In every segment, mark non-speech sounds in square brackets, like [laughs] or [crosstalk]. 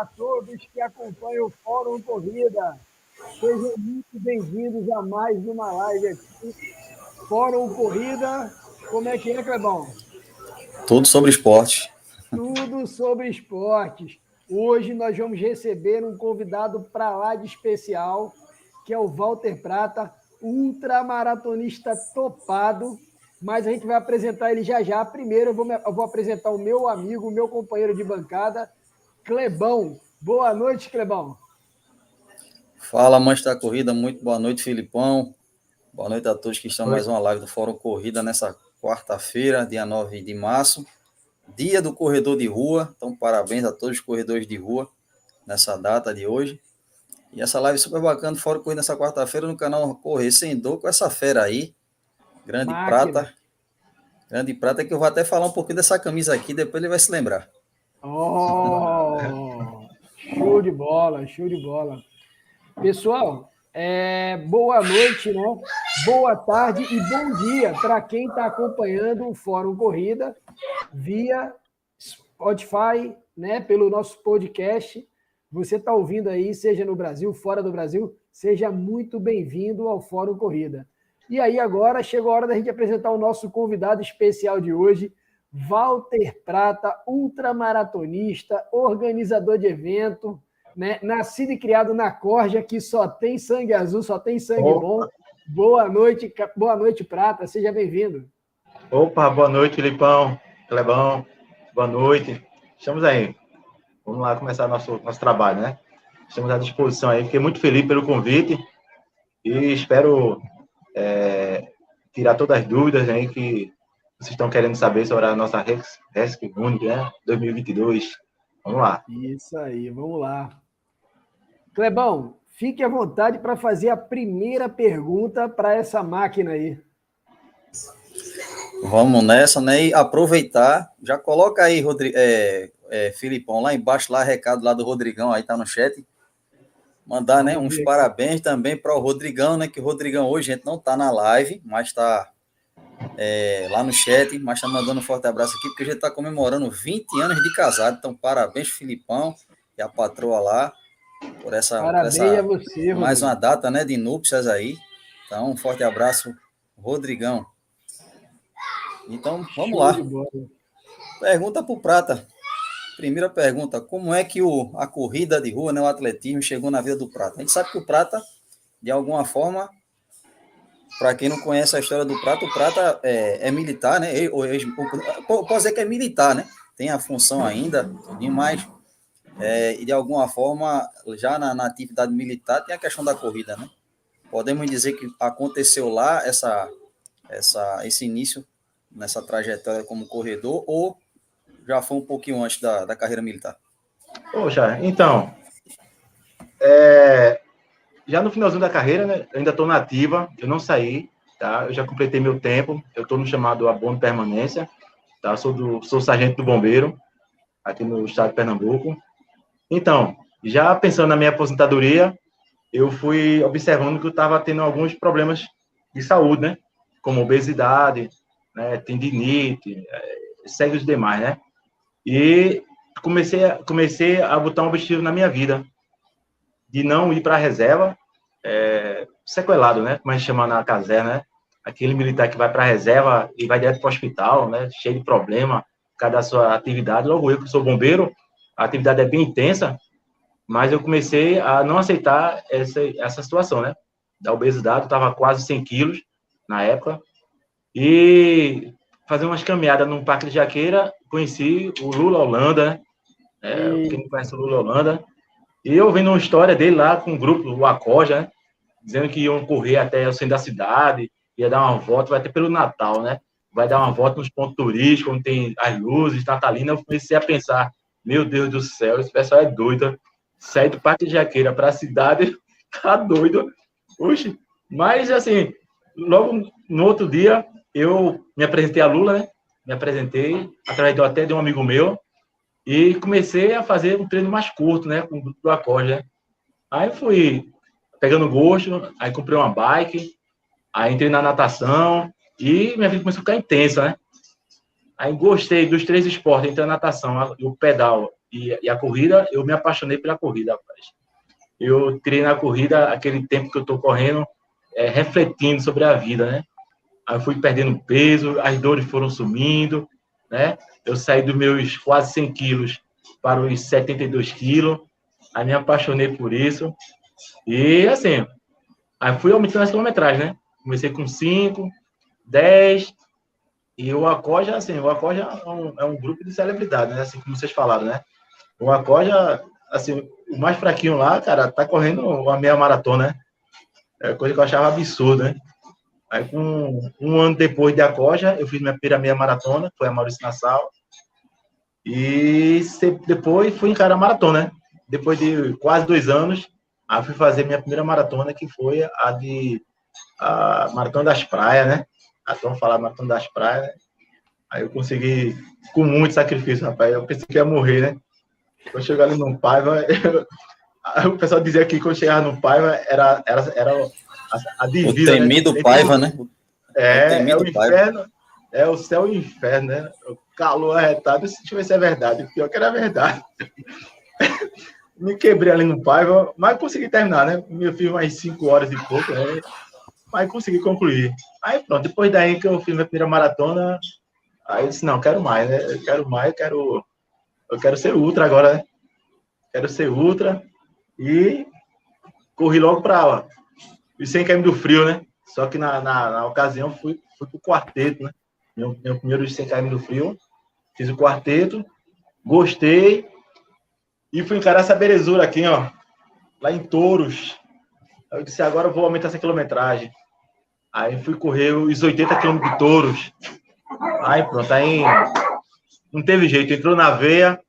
a todos que acompanham o Fórum Corrida. Sejam muito bem-vindos a mais uma live aqui. Fórum Corrida, como é que é, Clebão? Tudo sobre esporte. Tudo sobre esportes. Hoje nós vamos receber um convidado para lá de especial, que é o Walter Prata, ultramaratonista topado, mas a gente vai apresentar ele já já. Primeiro eu vou, eu vou apresentar o meu amigo, o meu companheiro de bancada, Clebão. Boa noite, Clebão. Fala, amantes da corrida, muito boa noite, Filipão. Boa noite a todos que estão Oi. mais uma live do Fórum Corrida nessa quarta-feira, dia 9 de março, dia do corredor de rua. Então, parabéns a todos os corredores de rua nessa data de hoje. E essa live super bacana, Fórum Corrida nessa quarta-feira no canal Correr Sem Dor, com essa fera aí, Grande Máquina. Prata. Grande Prata, que eu vou até falar um pouquinho dessa camisa aqui, depois ele vai se lembrar. Oh, show de bola, show de bola. Pessoal, é, boa noite, né? Boa tarde e bom dia para quem está acompanhando o Fórum Corrida via Spotify, né? Pelo nosso podcast. Você está ouvindo aí, seja no Brasil, fora do Brasil, seja muito bem-vindo ao Fórum Corrida. E aí, agora chegou a hora da gente apresentar o nosso convidado especial de hoje, Walter Prata, ultramaratonista, organizador de evento, né? nascido e criado na Corja, que só tem sangue azul, só tem sangue Opa. bom. Boa noite, boa noite, Prata, seja bem-vindo. Opa, boa noite, Filipão, Clebão, boa noite. Estamos aí. Vamos lá começar nosso, nosso trabalho, né? Estamos à disposição aí. Fiquei muito feliz pelo convite e espero é, tirar todas as dúvidas aí que vocês estão querendo saber sobre a nossa Resc Unic, né? 2022. Vamos lá. Isso aí, vamos lá. Clebão, fique à vontade para fazer a primeira pergunta para essa máquina aí. Vamos nessa, né? E aproveitar, já coloca aí, Rodrigo, é, é, Filipão, lá embaixo, lá, recado lá do Rodrigão, aí tá no chat. Mandar né, uns parabéns também para o Rodrigão, né? Que o Rodrigão hoje, a gente não está na live, mas está é, lá no chat, mas está mandando um forte abraço aqui, porque a gente está comemorando 20 anos de casado. Então, parabéns, Filipão e a patroa lá, por essa, parabéns por essa a você, mais uma data né, de núpcias aí. Então, um forte abraço, Rodrigão. Então, vamos lá. Pergunta para o Prata. Primeira pergunta: como é que o, a corrida de rua, né, o atletismo, chegou na vida do Prata? A gente sabe que o Prata, de alguma forma, para quem não conhece a história do Prata, o Prata é, é militar, né? Posso dizer que é militar, né? Tem a função ainda, mas é, e de alguma forma, já na, na, atividade militar, tem a questão da corrida, né? Podemos dizer que aconteceu lá essa, essa, esse início nessa trajetória como corredor, ou já foi um pouquinho antes da, da carreira militar? Poxa, então, é, já no finalzinho da carreira, né, eu ainda estou na ativa, eu não saí, tá? Eu já completei meu tempo, eu estou no chamado abono permanência, tá? Sou do sou sargento do bombeiro aqui no estado de Pernambuco. Então, já pensando na minha aposentadoria, eu fui observando que eu estava tendo alguns problemas de saúde, né? Como obesidade, né? tendinite, segue os demais, né? E comecei, comecei a botar um objetivo na minha vida, de não ir para a reserva, é, sequelado, né? Como a gente chama na caserna, né? Aquele militar que vai para a reserva e vai direto para o hospital, né? Cheio de problema, por causa da sua atividade. Logo eu, que sou bombeiro, a atividade é bem intensa, mas eu comecei a não aceitar essa, essa situação, né? Da obesidade, eu estava quase 100 quilos na época, e fazer umas caminhadas num parque de Jaqueira, conheci o Lula Holanda, né? É, quem não conhece o Lula Holanda. E eu vendo uma história dele lá com o grupo, o Acoja, né? Dizendo que iam correr até o centro da cidade, ia dar uma volta, vai até pelo Natal, né? Vai dar uma volta nos pontos turísticos, onde tem as luzes, Natalina. Eu comecei a pensar, meu Deus do céu, esse pessoal é doido. Sair do Parque de Jaqueira para a cidade, [laughs] tá doido. Oxe, mas assim, logo no outro dia, eu me apresentei a Lula, né? Me apresentei através do, até de um amigo meu e comecei a fazer um treino mais curto, né? Com o do Acorde, né? Aí fui pegando gosto, aí comprei uma bike, aí entrei na natação e minha vida começou a ficar intensa, né? Aí gostei dos três esportes, entre a natação o pedal e, e, a corrida, eu me apaixonei pela corrida, rapaz. Eu tirei na corrida aquele tempo que eu tô correndo, é, refletindo sobre a vida, né? Aí fui perdendo peso, as dores foram sumindo, né? Eu saí dos meus quase 100 quilos para os 72 quilos, aí me apaixonei por isso. E assim, aí fui aumentando as quilometragens, né? Comecei com 5, 10, e o Acoja, assim, o Acoja é um, é um grupo de celebridades, né? Assim como vocês falaram, né? O Acoja, assim, o mais fraquinho lá, cara, tá correndo uma meia maratona, né? É coisa que eu achava absurdo, né? Aí, um ano depois de Acoja, eu fiz minha primeira meia maratona, foi a Maurício Nassau. E depois fui encarar a maratona, né? Depois de quase dois anos, aí fui fazer minha primeira maratona, que foi a de a Maratona das Praias, né? Até falar Maratona das Praias, né? Aí eu consegui, com muito sacrifício, rapaz. Eu pensei que ia morrer, né? Quando chegar ali no Paiva, eu... [laughs] o pessoal dizia que quando chegava no Paiva era, era, era a, a divisa. O né? temido né? Paiva, né? É, é o inferno. É o céu e o inferno, né? O calor arretado, se tivesse a verdade. Pior que era verdade. [laughs] Me quebrei ali no Paiva, mas consegui terminar, né? Eu fiz mais cinco horas e pouco, né? mas consegui concluir. Aí pronto, depois daí que eu fiz minha primeira maratona, aí eu disse, não, quero mais, né? Eu quero mais, eu quero, eu quero ser ultra agora, né? Quero ser ultra. E corri logo para os 100 km do frio, né? Só que na, na, na ocasião fui, fui pro quarteto, né? Meu, meu primeiro 100 km do frio. Fiz o quarteto, gostei. E fui encarar essa belezura aqui, ó. Lá em Touros. Eu disse, agora eu vou aumentar essa quilometragem. Aí fui correr os 80 quilômetros de touros. Aí pronto, aí não teve jeito, entrou na veia.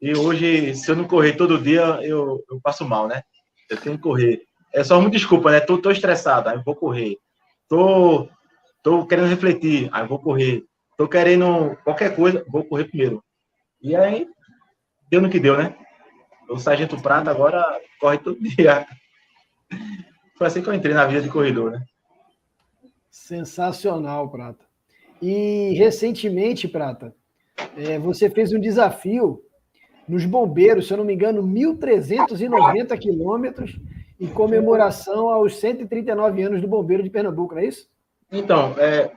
E hoje, se eu não correr todo dia, eu, eu passo mal, né? Eu tenho que correr. É só uma desculpa, né? Tô, tô estressado, aí vou correr. Tô, tô querendo refletir, aí vou correr. Tô querendo qualquer coisa, vou correr primeiro. E aí, deu no que deu, né? O Sargento Prata agora corre todo [laughs] dia. Foi assim que eu entrei na vida de corredor, né? Sensacional, Prata. E recentemente, Prata, é, você fez um desafio nos bombeiros, se eu não me engano, 1.390 quilômetros em comemoração aos 139 anos do bombeiro de Pernambuco, não é isso? Então, é,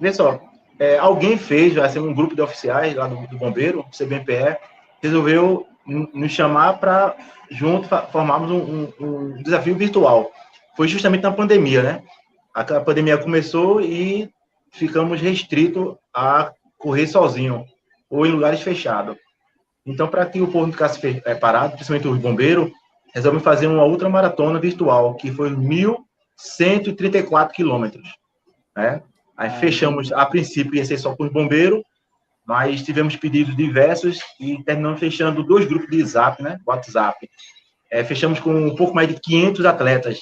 vê só, é, alguém fez, assim, um grupo de oficiais lá do, do bombeiro, o CBMPE, resolveu nos chamar para junto formarmos um, um, um desafio virtual. Foi justamente na pandemia, né? a pandemia começou e ficamos restritos a correr sozinho ou em lugares fechados. Então, para que o povo não ficasse é, parado, principalmente os bombeiros, resolvemos fazer uma outra maratona virtual, que foi 1.134 quilômetros. Né? Aí fechamos, a princípio ia ser só com os bombeiros, mas tivemos pedidos diversos e terminamos fechando dois grupos de WhatsApp, né? WhatsApp. É, fechamos com um pouco mais de 500 atletas.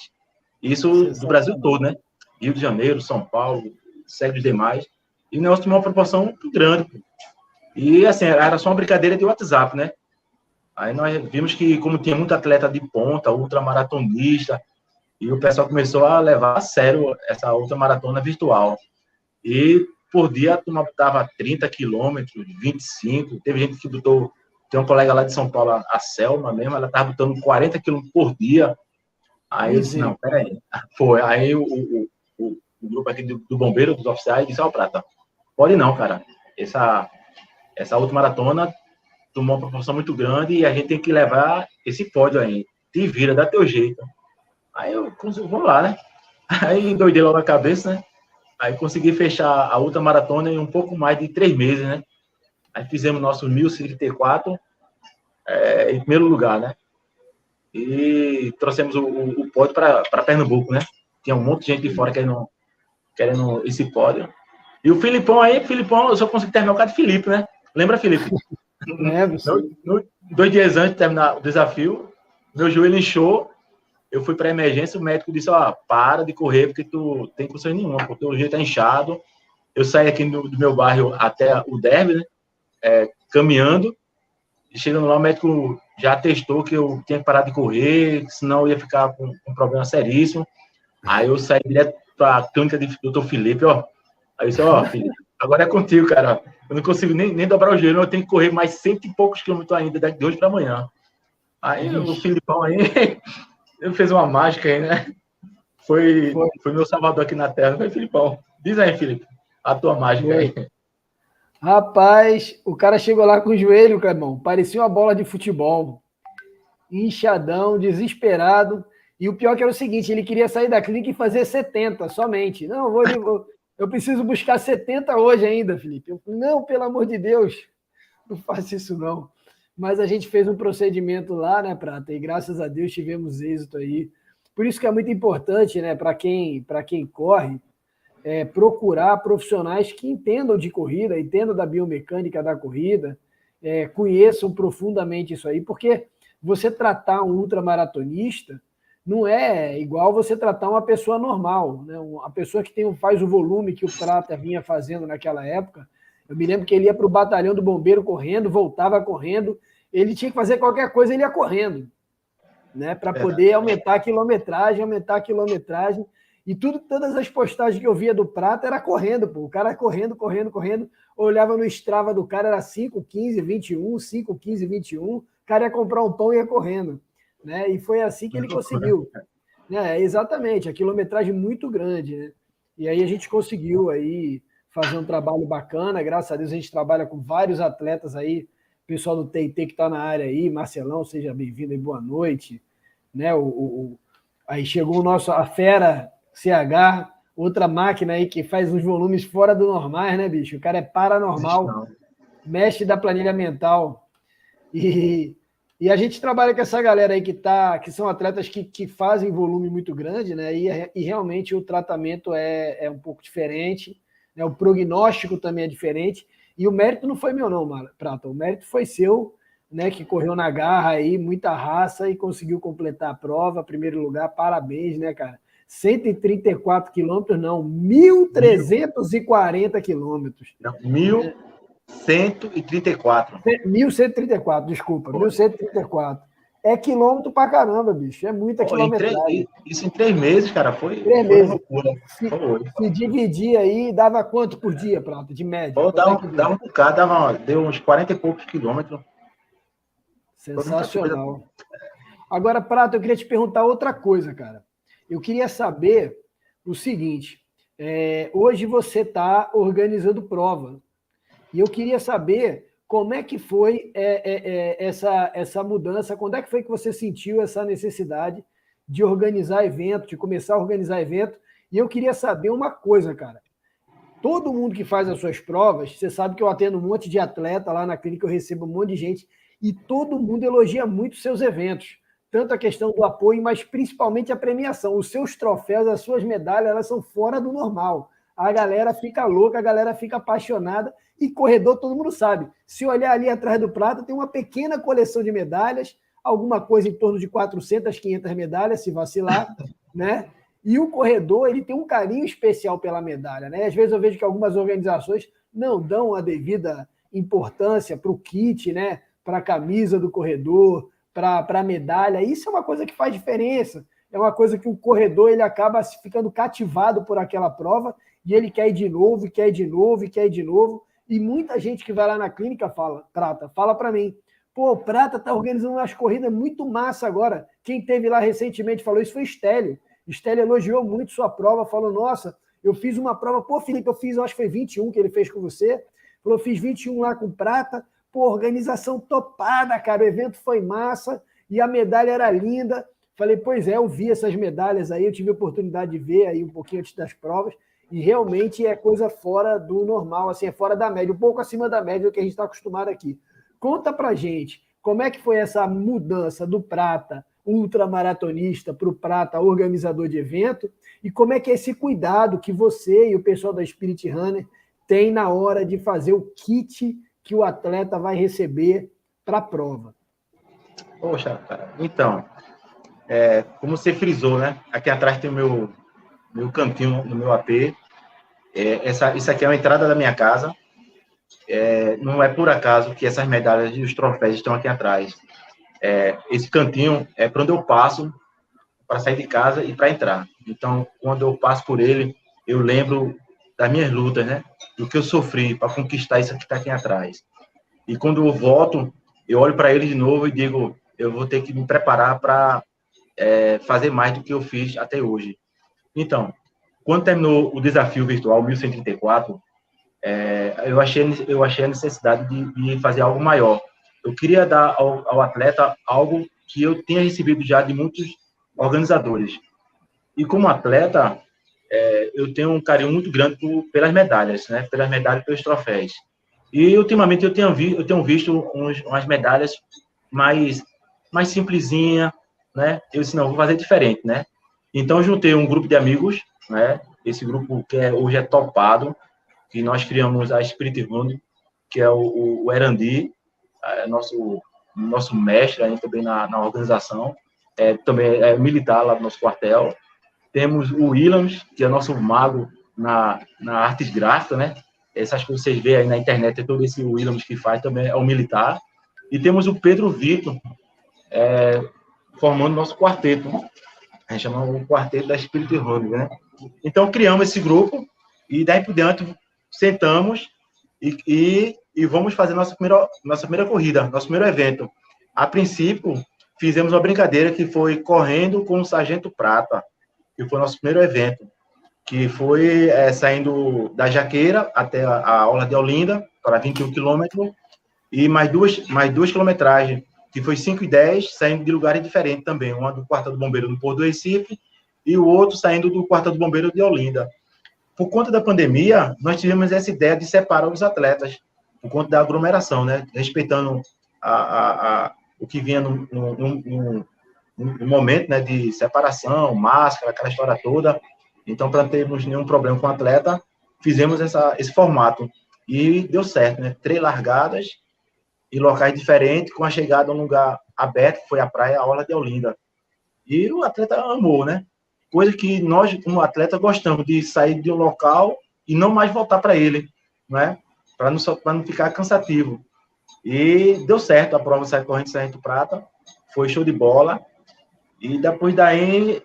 Isso do Brasil todo, né? Rio de Janeiro, São Paulo, segue os demais. E o negócio tomou uma proporção grande. E, assim, era só uma brincadeira de WhatsApp, né? Aí nós vimos que, como tinha muito atleta de ponta, ultramaratonista, e o pessoal começou a levar a sério essa outra maratona virtual. E por dia a botava 30 quilômetros, 25. Teve gente que botou. Tem uma colega lá de São Paulo, a Selma mesmo, ela estava botando 40 quilômetros por dia. Aí eu disse, não, peraí. [laughs] Foi. Aí o, o, o, o grupo aqui do, do, bombeiro, dos oficiais, disse, ó, oh, Prata, pode não, cara. Essa, essa outra maratona tomou uma proporção muito grande e a gente tem que levar esse pódio aí. Te vira, dá teu jeito. Aí eu, vamos lá, né? [laughs] Aí doidei logo a cabeça, né? Aí consegui fechar a outra maratona em um pouco mais de três meses, né? Aí fizemos nosso 1034 é, em primeiro lugar, né? E trouxemos o, o, o pódio para Pernambuco, né? Tinha um monte de gente de fora querendo, querendo esse pódio. E o Filipão aí, Filipão, eu só consegui terminar o cara de Felipe, né? Lembra, Felipe? No, dois dias antes de terminar o desafio, meu joelho inchou, eu fui para emergência, o médico disse, ó, para de correr, porque tu tem condições nenhuma, porque o joelho tá inchado. Eu saí aqui do, do meu bairro até o derby, né? É, caminhando, e chegando lá, o médico já testou que eu tinha que parar de correr, senão eu ia ficar com um problema seríssimo. Aí eu saí direto para a clínica do doutor Felipe, ó. Aí eu disse, ó, Felipe, Agora é contigo, cara. Eu não consigo nem, nem dobrar o joelho, eu tenho que correr mais cento e poucos quilômetros ainda, de hoje para amanhã. Aí Ixi. o Filipão aí, [laughs] ele fez uma mágica aí, né? Foi, foi, foi meu salvador aqui na Terra, foi Filipão. Diz aí, Felipe, a tua mágica foi. aí. Rapaz, o cara chegou lá com o joelho, Clemão, parecia uma bola de futebol. Inchadão, desesperado. E o pior que era o seguinte, ele queria sair da clínica e fazer 70 somente. Não, vou, eu, eu preciso buscar 70 hoje ainda, Felipe. Eu, não, pelo amor de Deus, não faça isso não. Mas a gente fez um procedimento lá, né, Prata? E graças a Deus tivemos êxito aí. Por isso que é muito importante, né, para quem, quem corre, é, procurar profissionais que entendam de corrida, entendam da biomecânica da corrida, é, conheçam profundamente isso aí, porque você tratar um ultramaratonista não é igual você tratar uma pessoa normal, né? uma pessoa que tem, faz o volume que o Prata vinha fazendo naquela época. Eu me lembro que ele ia para o batalhão do bombeiro correndo, voltava correndo, ele tinha que fazer qualquer coisa, ele ia correndo, né? Para poder aumentar a quilometragem, aumentar a quilometragem. E tudo, todas as postagens que eu via do Prata era correndo, pô. O cara correndo, correndo, correndo. olhava no Strava do cara, era 5, 15, 21, 5, 15, 21. O cara ia comprar um pão e ia correndo. Né? E foi assim que ele conseguiu. É, exatamente, a quilometragem muito grande, né? E aí a gente conseguiu aí fazer um trabalho bacana, graças a Deus a gente trabalha com vários atletas aí, pessoal do TIT que está na área aí, Marcelão, seja bem-vindo e boa noite, né? O, o, aí chegou o nosso, a fera CH, outra máquina aí que faz uns volumes fora do normais, né, bicho? O cara é paranormal, mexe da planilha mental. E, e a gente trabalha com essa galera aí que tá, que são atletas que, que fazem volume muito grande, né? E, e realmente o tratamento é, é um pouco diferente, né? o prognóstico também é diferente. E o mérito não foi meu, não, Prata. O mérito foi seu, né? Que correu na garra aí, muita raça e conseguiu completar a prova, primeiro lugar, parabéns, né, cara? 134 quilômetros, não, 1.340 quilômetros. mil 134. 1134, desculpa, Pô. 1134. É quilômetro pra caramba, bicho. É muita Pô, quilometragem. Em três, isso em três meses, cara. Foi, três foi meses. loucura. Se, foi. se dividir aí, dava quanto por dia, Prata, de média? Pô, dava, é um bocado, dava, deu uns 40 e poucos quilômetros. Sensacional. Agora, Prata, eu queria te perguntar outra coisa, cara. Eu queria saber o seguinte. É, hoje você está organizando prova e eu queria saber como é que foi é, é, é, essa, essa mudança, quando é que foi que você sentiu essa necessidade de organizar evento, de começar a organizar evento. E eu queria saber uma coisa, cara. Todo mundo que faz as suas provas, você sabe que eu atendo um monte de atleta lá na clínica, eu recebo um monte de gente, e todo mundo elogia muito seus eventos tanto a questão do apoio, mas principalmente a premiação. Os seus troféus, as suas medalhas, elas são fora do normal. A galera fica louca, a galera fica apaixonada e corredor todo mundo sabe. Se olhar ali atrás do prata, tem uma pequena coleção de medalhas, alguma coisa em torno de 400, 500 medalhas, se vacilar, [laughs] né? E o corredor, ele tem um carinho especial pela medalha, né? Às vezes eu vejo que algumas organizações não dão a devida importância para o kit, né? Para a camisa do corredor, para a medalha. Isso é uma coisa que faz diferença. É uma coisa que o corredor ele acaba ficando cativado por aquela prova e ele quer ir de novo, quer ir de novo, e quer ir de novo. E muita gente que vai lá na clínica fala, Prata, fala para mim, pô, o Prata tá organizando umas corridas muito massa agora. Quem teve lá recentemente falou isso foi Estélio. Estélio elogiou muito sua prova, falou, nossa, eu fiz uma prova, pô, Felipe, eu fiz, eu acho que foi 21 que ele fez com você. Falou, fiz 21 lá com Prata, Pô, organização topada, cara. O evento foi massa e a medalha era linda. Falei, pois é, eu vi essas medalhas aí, eu tive a oportunidade de ver aí um pouquinho antes das provas, e realmente é coisa fora do normal, assim, é fora da média, um pouco acima da média do que a gente está acostumado aqui. Conta pra gente como é que foi essa mudança do prata ultramaratonista para o prata organizador de evento e como é que é esse cuidado que você e o pessoal da Spirit Runner tem na hora de fazer o kit que o atleta vai receber para a prova? Poxa, então, é, como você frisou, né? Aqui atrás tem o meu, meu cantinho no meu AP. É, essa, isso aqui é a entrada da minha casa. É, não é por acaso que essas medalhas e os troféus estão aqui atrás. É, esse cantinho é para onde eu passo para sair de casa e para entrar. Então, quando eu passo por ele, eu lembro das minhas lutas, né? do que eu sofri para conquistar isso que está aqui atrás. E quando eu volto, eu olho para ele de novo e digo, eu vou ter que me preparar para é, fazer mais do que eu fiz até hoje. Então, quando terminou o desafio virtual 1134, é, eu, achei, eu achei a necessidade de, de, fazer algo maior. Eu queria dar ao, ao, atleta algo que eu tinha recebido já de muitos organizadores. E como atleta, é, eu tenho um carinho muito grande por, pelas medalhas, né? pelas medalhas pelos troféus. E ultimamente eu tenho, vi, eu tenho visto uns, umas medalhas mais, mais simplesinha, né? Eu disse, não, vou fazer diferente, né? Então, juntei um grupo de amigos, né? Esse grupo que é, hoje é topado, que nós criamos a Spirit Rund, que é o, o Erandi, é nosso, nosso mestre aí também na, na organização, é, também é militar lá do nosso quartel. Temos o Williams, que é nosso mago na, na artes gráficas, né? Essas coisas que vocês veem aí na internet, é todo esse Williams que faz, também é o militar. E temos o Pedro Vitor, é, formando nosso quarteto. A gente chama o quarteto da Spirit Run, né? Então, criamos esse grupo e daí por diante sentamos e, e, e, vamos fazer nossa primeira, nossa primeira corrida, nosso primeiro evento. A princípio, fizemos uma brincadeira que foi correndo com o Sargento Prata, que foi nosso primeiro evento, que foi é, saindo da Jaqueira até a, a aula de Olinda, para 21 quilômetros, e mais duas, mais duas quilometragens que foi 5 e 10, saindo de lugares diferentes também. Uma do Quarto do Bombeiro do Porto do Recife e o outro saindo do Quarto do Bombeiro de Olinda. Por conta da pandemia, nós tivemos essa ideia de separar os atletas, por conta da aglomeração, né? Respeitando a, a, a o que vinha no, no, no, no, momento né, de separação, máscara, aquela história toda. Então, para não termos nenhum problema com o atleta, fizemos essa, esse formato. E deu certo, né? Três largadas em locais diferentes, com a chegada a um lugar aberto, que foi a praia, a Orla de Olinda. E o atleta amou, né? Coisa que nós, como atleta, gostamos de sair de um local e não mais voltar para ele, né? Para não, não ficar cansativo. E deu certo, a prova sai corrente Sargento Prata, foi show de bola. E depois daí,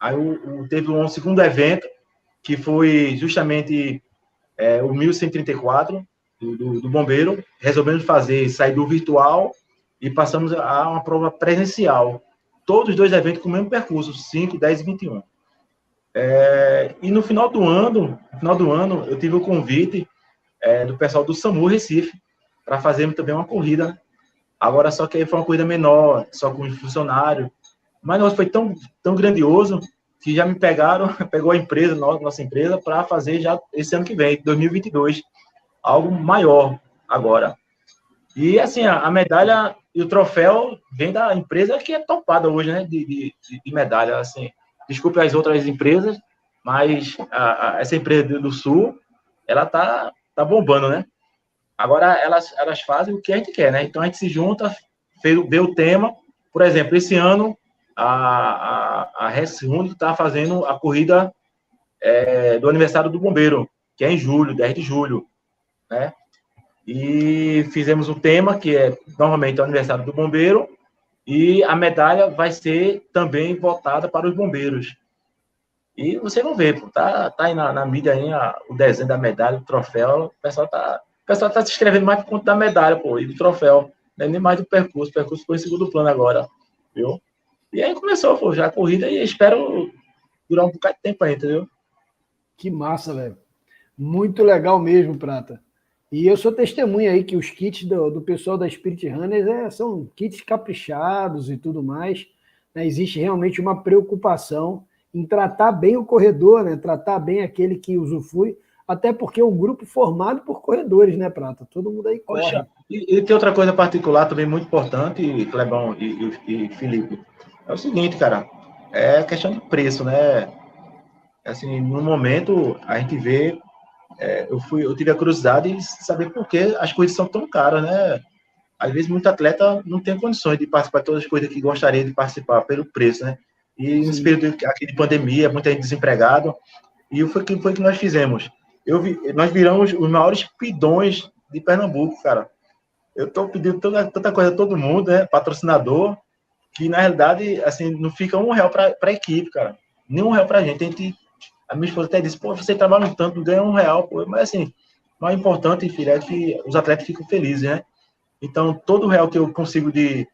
aí o, o, teve um segundo evento, que foi justamente é, o 1134, do, do, do bombeiro, resolvemos fazer, sair do virtual e passamos a uma prova presencial. Todos os dois eventos com o mesmo percurso, 5, 10 e 21. É, e no final do ano, no final do ano, eu tive o convite é, do pessoal do SAMU Recife para fazer também uma corrida. Agora, só que foi uma corrida menor, só com os funcionários. Mas foi tão, tão grandioso que já me pegaram, [laughs] pegou a empresa, nossa empresa, para fazer já esse ano que vem, 2022 algo maior agora. E assim, a, medalha e o troféu vem da empresa que é topada hoje, né? De, de, de medalha. Assim, desculpe as outras empresas, mas a, a, essa empresa do Sul, ela tá, tá bombando, né? Agora elas, elas fazem o que a gente quer, né? Então a gente se junta, vê o tema. Por exemplo, esse ano a, a, a está fazendo a corrida é, do aniversário do bombeiro, que é em julho, 10 de julho né? E fizemos um tema que é normalmente o aniversário do bombeiro e a medalha vai ser também votada para os bombeiros. E você não vê, pô, tá, tá aí na, na mídia aí a, o desenho da medalha, o troféu, o pessoal tá, o pessoal tá se inscrevendo mais por conta da medalha, pô, e do troféu, né? nem mais do percurso, o percurso foi em segundo plano agora, viu? E aí começou, pô, já a corrida e espero durar um bocado de tempo aí, entendeu? Que massa, velho. Muito legal mesmo, Prata. E eu sou testemunha aí que os kits do, do pessoal da Spirit Runners é, são kits caprichados e tudo mais. Né? Existe realmente uma preocupação em tratar bem o corredor, né? tratar bem aquele que usufrui, até porque é um grupo formado por corredores, né, Prata? Todo mundo aí corre. Poxa, e, e, tem outra coisa particular também muito importante, Clebão e, e, e Felipe. É o seguinte, cara, é questão de preço, né? Assim, no momento, a gente vê é, eu fui, eu tive a curiosidade de saber por que as coisas são tão caras, né? Às vezes, muito atleta não tem condições de participar de todas as coisas que gostaria de participar pelo preço, né? E nesse período aqui de pandemia, muita gente desempregado, e foi que foi que nós fizemos. Eu vi, nós viramos os maiores pidões de Pernambuco, cara. Eu estou pedindo toda, tanta coisa a todo mundo, né? Patrocinador, que na realidade, assim, não fica um real para a equipe, cara. Nem um real para a gente. A gente a minha esposa até disse, pô, você trabalha um tanto, ganha um real, pô. Mas assim, o importante, filho, é que os atletas ficam felizes, né? Então, todo real que eu consigo de.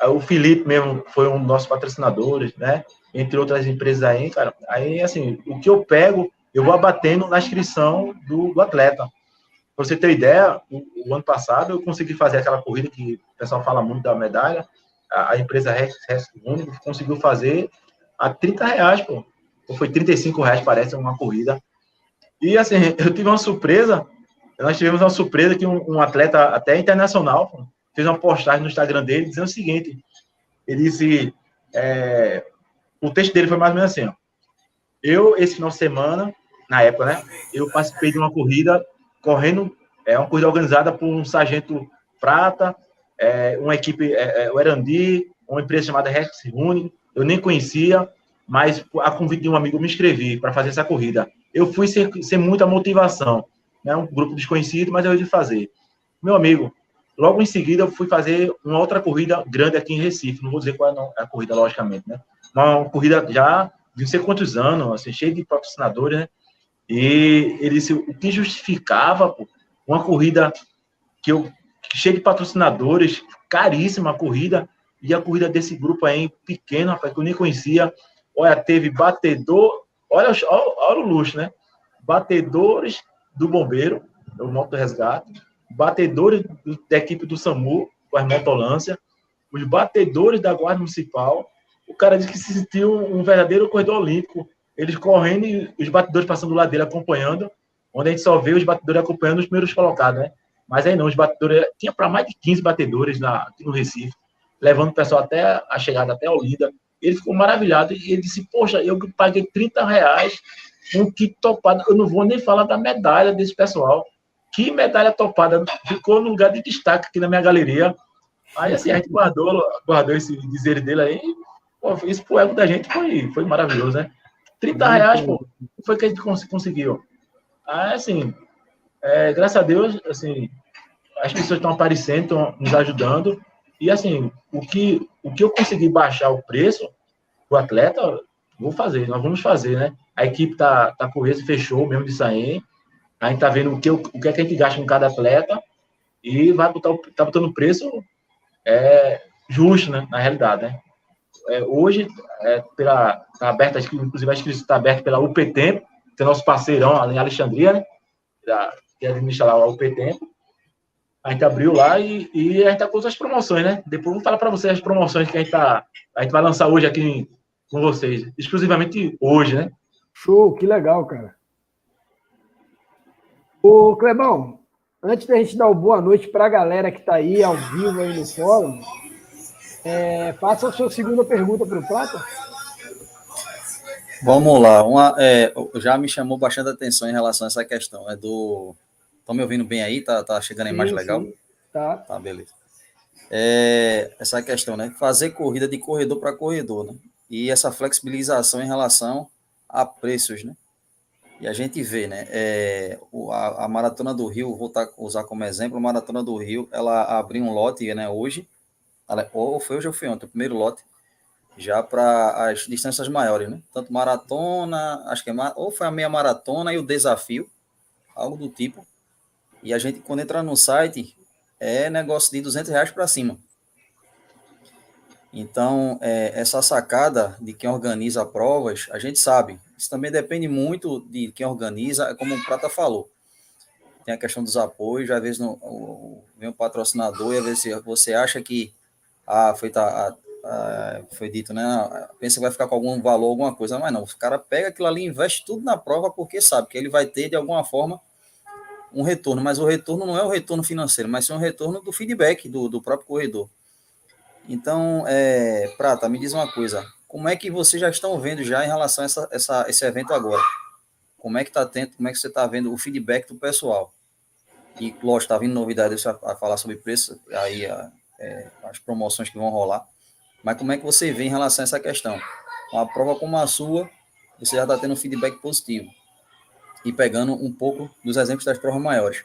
Ah, o Felipe mesmo foi um dos nossos patrocinadores, né? Entre outras empresas aí, cara. Aí, assim, o que eu pego, eu vou abatendo na inscrição do, do atleta. Pra você ter ideia, o, o, ano passado eu consegui fazer aquela corrida que o pessoal fala muito da medalha. A, a empresa Rex, Rex conseguiu fazer a 30 reais, pô. Ou foi 35 reais, parece, uma corrida. E, assim, eu tive uma surpresa. Nós tivemos uma surpresa que um, um atleta até internacional fez uma postagem no Instagram dele dizendo o seguinte: ele disse, é, o texto dele foi mais ou menos assim: ó, eu esse final de semana, na época, né, eu participei de uma corrida correndo, é uma corrida organizada por um sargento prata, é, uma equipe, é, é, o Erandi, uma empresa chamada Rex Rune, eu nem conhecia, mas a convite de um amigo me inscrevi para fazer essa corrida. Eu fui sem, sem muita motivação né, um grupo desconhecido, mas eu resolvi fazer. Meu amigo, logo em seguida eu fui fazer uma outra corrida grande aqui em Recife, não vou dizer qual é a corrida, logicamente, né? Uma corrida já de não sei quantos anos, assim, cheio de patrocinadores, né? E ele disse, o que justificava pô, uma corrida que eu cheia de patrocinadores, caríssima a corrida, e a corrida desse grupo aí, pequeno, rapaz, que eu nem conhecia. Olha, teve batedor, olha, olha, olha o luxo, né? Batedores do bombeiro, o moto resgate, batedores da equipe do SAMU, com as motolâncias, os batedores da Guarda Municipal. O cara disse que se sentiu um verdadeiro corredor olímpico. Eles correndo e os batedores passando do lado dele acompanhando, onde a gente só vê os batedores acompanhando os primeiros colocados, né? Mas aí não, os batedores. Tinha para mais de 15 batedores na, no Recife, levando o pessoal até a chegada, até a Olinda. Ele ficou maravilhado e ele disse: Poxa, eu paguei 30 reais um kit topado. Eu não vou nem falar da medalha desse pessoal. Que medalha topada. Ficou no lugar de destaque aqui na minha galeria. Aí, assim, a gente guardou, guardou esse dizer dele aí. Pô, isso pro ego da gente foi, foi maravilhoso, né? 30 reais, pô, foi que a gente conseguiu. Aí, assim, é, graças a Deus, assim, as pessoas estão aparecendo, estão nos ajudando. E, assim, o que, o que eu consegui baixar o preço o atleta, vou fazer, nós vamos fazer, né? A equipe tá, tá com isso, fechou mesmo de sair. A gente tá vendo o que, o que é que a gente gasta com cada atleta e vai botar, tá botando preço é, justo, né? Na realidade, né? É, hoje, é, pela, tá aberta, inclusive a inscrição está aberta pela UP Tempo, que é nosso parceirão ali em Alexandria, né? Da, que administra lá o UP Tempo. A gente abriu lá e, e a gente tá com as promoções, né? Depois eu vou falar para vocês as promoções que a gente, tá, a gente vai lançar hoje aqui com vocês, exclusivamente hoje, né? Show, que legal, cara. Ô, Clebão, antes da gente dar uma boa noite para a galera que está aí ao vivo aí no fórum, é, faça a sua segunda pergunta para o Prata. Vamos lá. Uma, é, já me chamou bastante atenção em relação a essa questão. É do. Estão me ouvindo bem aí? Tá, tá chegando a imagem sim, legal? Sim. Tá. Tá, beleza. É, essa questão, né? Fazer corrida de corredor para corredor, né? E essa flexibilização em relação a preços, né? E a gente vê, né? É, a, a, Maratona do Rio, vou tá, usar como exemplo, a Maratona do Rio, ela abriu um lote, né, hoje, ela, ou foi hoje ou foi ontem, o primeiro lote, já para as distâncias maiores, né? Tanto maratona, acho que é, ou foi a meia maratona e o desafio, algo do tipo. E a gente, quando entra no site, é negócio de 200 reais para cima. Então, é, essa sacada de quem organiza provas, a gente sabe. Isso também depende muito de quem organiza, é como o Prata falou. Tem a questão dos apoios, às vezes vem um patrocinador e às vezes você acha que ah, foi, tá, foi dito, né? Pensa que vai ficar com algum valor, alguma coisa, mas não. O cara pega aquilo ali, investe tudo na prova porque sabe que ele vai ter de alguma forma um retorno, mas o retorno não é o retorno financeiro, mas sim o retorno do feedback do, do próprio corredor. Então, é, Prata, me diz uma coisa. Como é que vocês já estão vendo já em relação a essa, essa, esse evento agora? Como é que tá tendo, como é que você está vendo o feedback do pessoal? E, lógico, está vindo novidades a, a, falar sobre preço, aí a, é, as promoções que vão rolar. Mas como é que você vê em relação a essa questão? Uma prova como a sua, você já está tendo um feedback positivo. E pegando um pouco dos exemplos das provas maiores.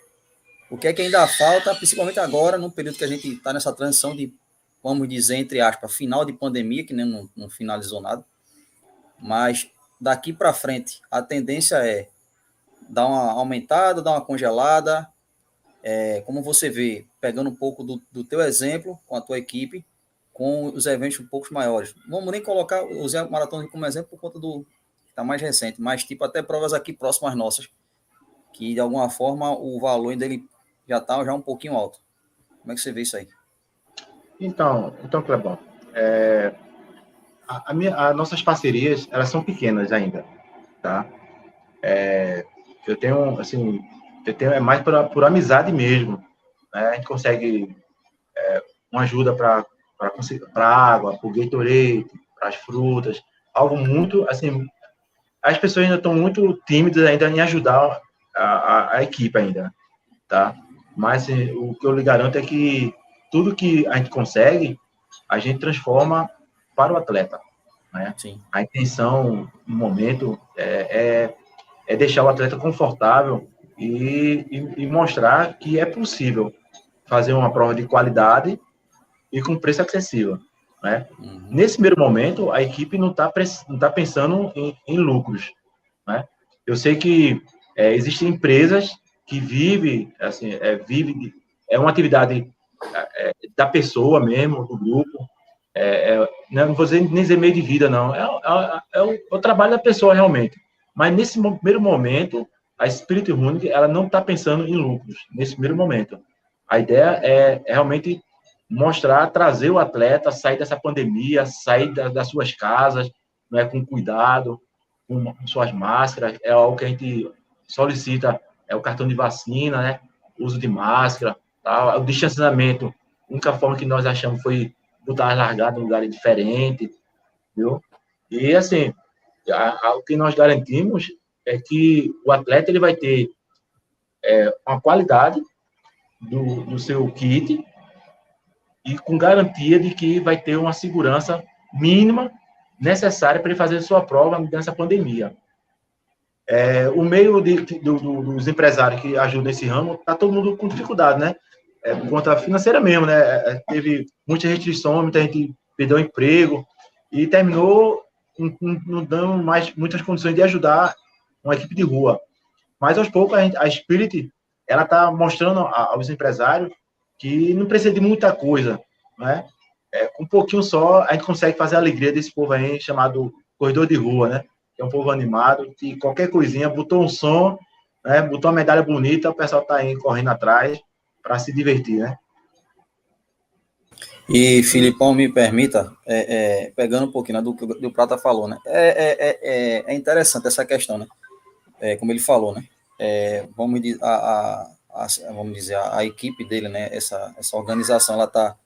O que é que ainda falta, principalmente agora, no período que a gente está nessa transição de vamos dizer, entre aspas, final de pandemia, que nem não, não finalizou nada, mas daqui para frente a tendência é dar uma aumentada, dar uma congelada? É, como você vê, pegando um pouco do, do teu exemplo com a tua equipe, com os eventos um pouco maiores. Vamos nem colocar o Zé Maratona como exemplo por conta do está mais recente, mas tipo até provas aqui próximas nossas, que de alguma forma o valor dele já está já um pouquinho alto. Como é que você vê isso aí? Então, então Clebão, é, a, a as nossas parcerias elas são pequenas ainda, tá? É, eu tenho assim, eu tenho é mais por, por amizade mesmo, né? A gente consegue é, uma ajuda para para água, para o Gatorade, para as frutas, algo muito assim. As pessoas ainda estão muito tímidas ainda em ajudar a, a, a equipe ainda, tá? Mas assim, o que eu lhe garanto é que tudo que a gente consegue, a gente transforma para o atleta. Né? Sim. A intenção, no momento, é, é, é deixar o atleta confortável e, e, e, mostrar que é possível fazer uma prova de qualidade e com preço acessível. Né? Uhum. Nesse primeiro momento, a equipe não está não tá pensando em, em, lucros. Né? Eu sei que é, existem empresas que vivem, assim, é, vive, é uma atividade é, da pessoa mesmo, do grupo. É, é, não vou dizer, nem dizer meio de vida, não. É, é, é o, o, trabalho da pessoa, realmente. Mas nesse primeiro momento, a Spirit Running, ela não está pensando em lucros, nesse primeiro momento. A ideia é, realmente mostrar, trazer o atleta, sair dessa pandemia, sair da, das suas casas, né, com cuidado, com suas máscaras. É algo que a gente solicita, é o cartão de vacina, né? Uso de máscara, Tá? O distanciamento, a única forma que nós achamos foi botar as largadas em lugares diferentes, viu? E, assim, o que nós garantimos é que o atleta ele vai ter é, uma qualidade do, do seu kit e com garantia de que vai ter uma segurança mínima necessária para ele fazer sua prova nessa pandemia. É, o meio de, do, do, dos empresários que ajudam esse ramo, está todo mundo com dificuldade, né? é, por conta financeira mesmo, né? É, é, teve muitas restrições, muita gente perdeu emprego e terminou não dando mais muitas condições de ajudar uma equipe de rua. Mas aos poucos a, a Spirit ela está mostrando aos empresários que não precisa de muita coisa, né? É, com um pouquinho só a gente consegue fazer a alegria desse povo aí chamado corredor de rua, né? Que é um povo animado que qualquer coisinha botou um som, né? Botou uma medalha bonita, o pessoal está aí correndo atrás para se divertir, né? E, Filipão, me permita, é, é, pegando um pouquinho né, do que o Prata falou, né? É, é, é, é, interessante essa questão, né? É, como ele falou, né? É, vamos, a, a, a, vamos dizer, a, a, equipe dele, né? Essa, essa organização, ela está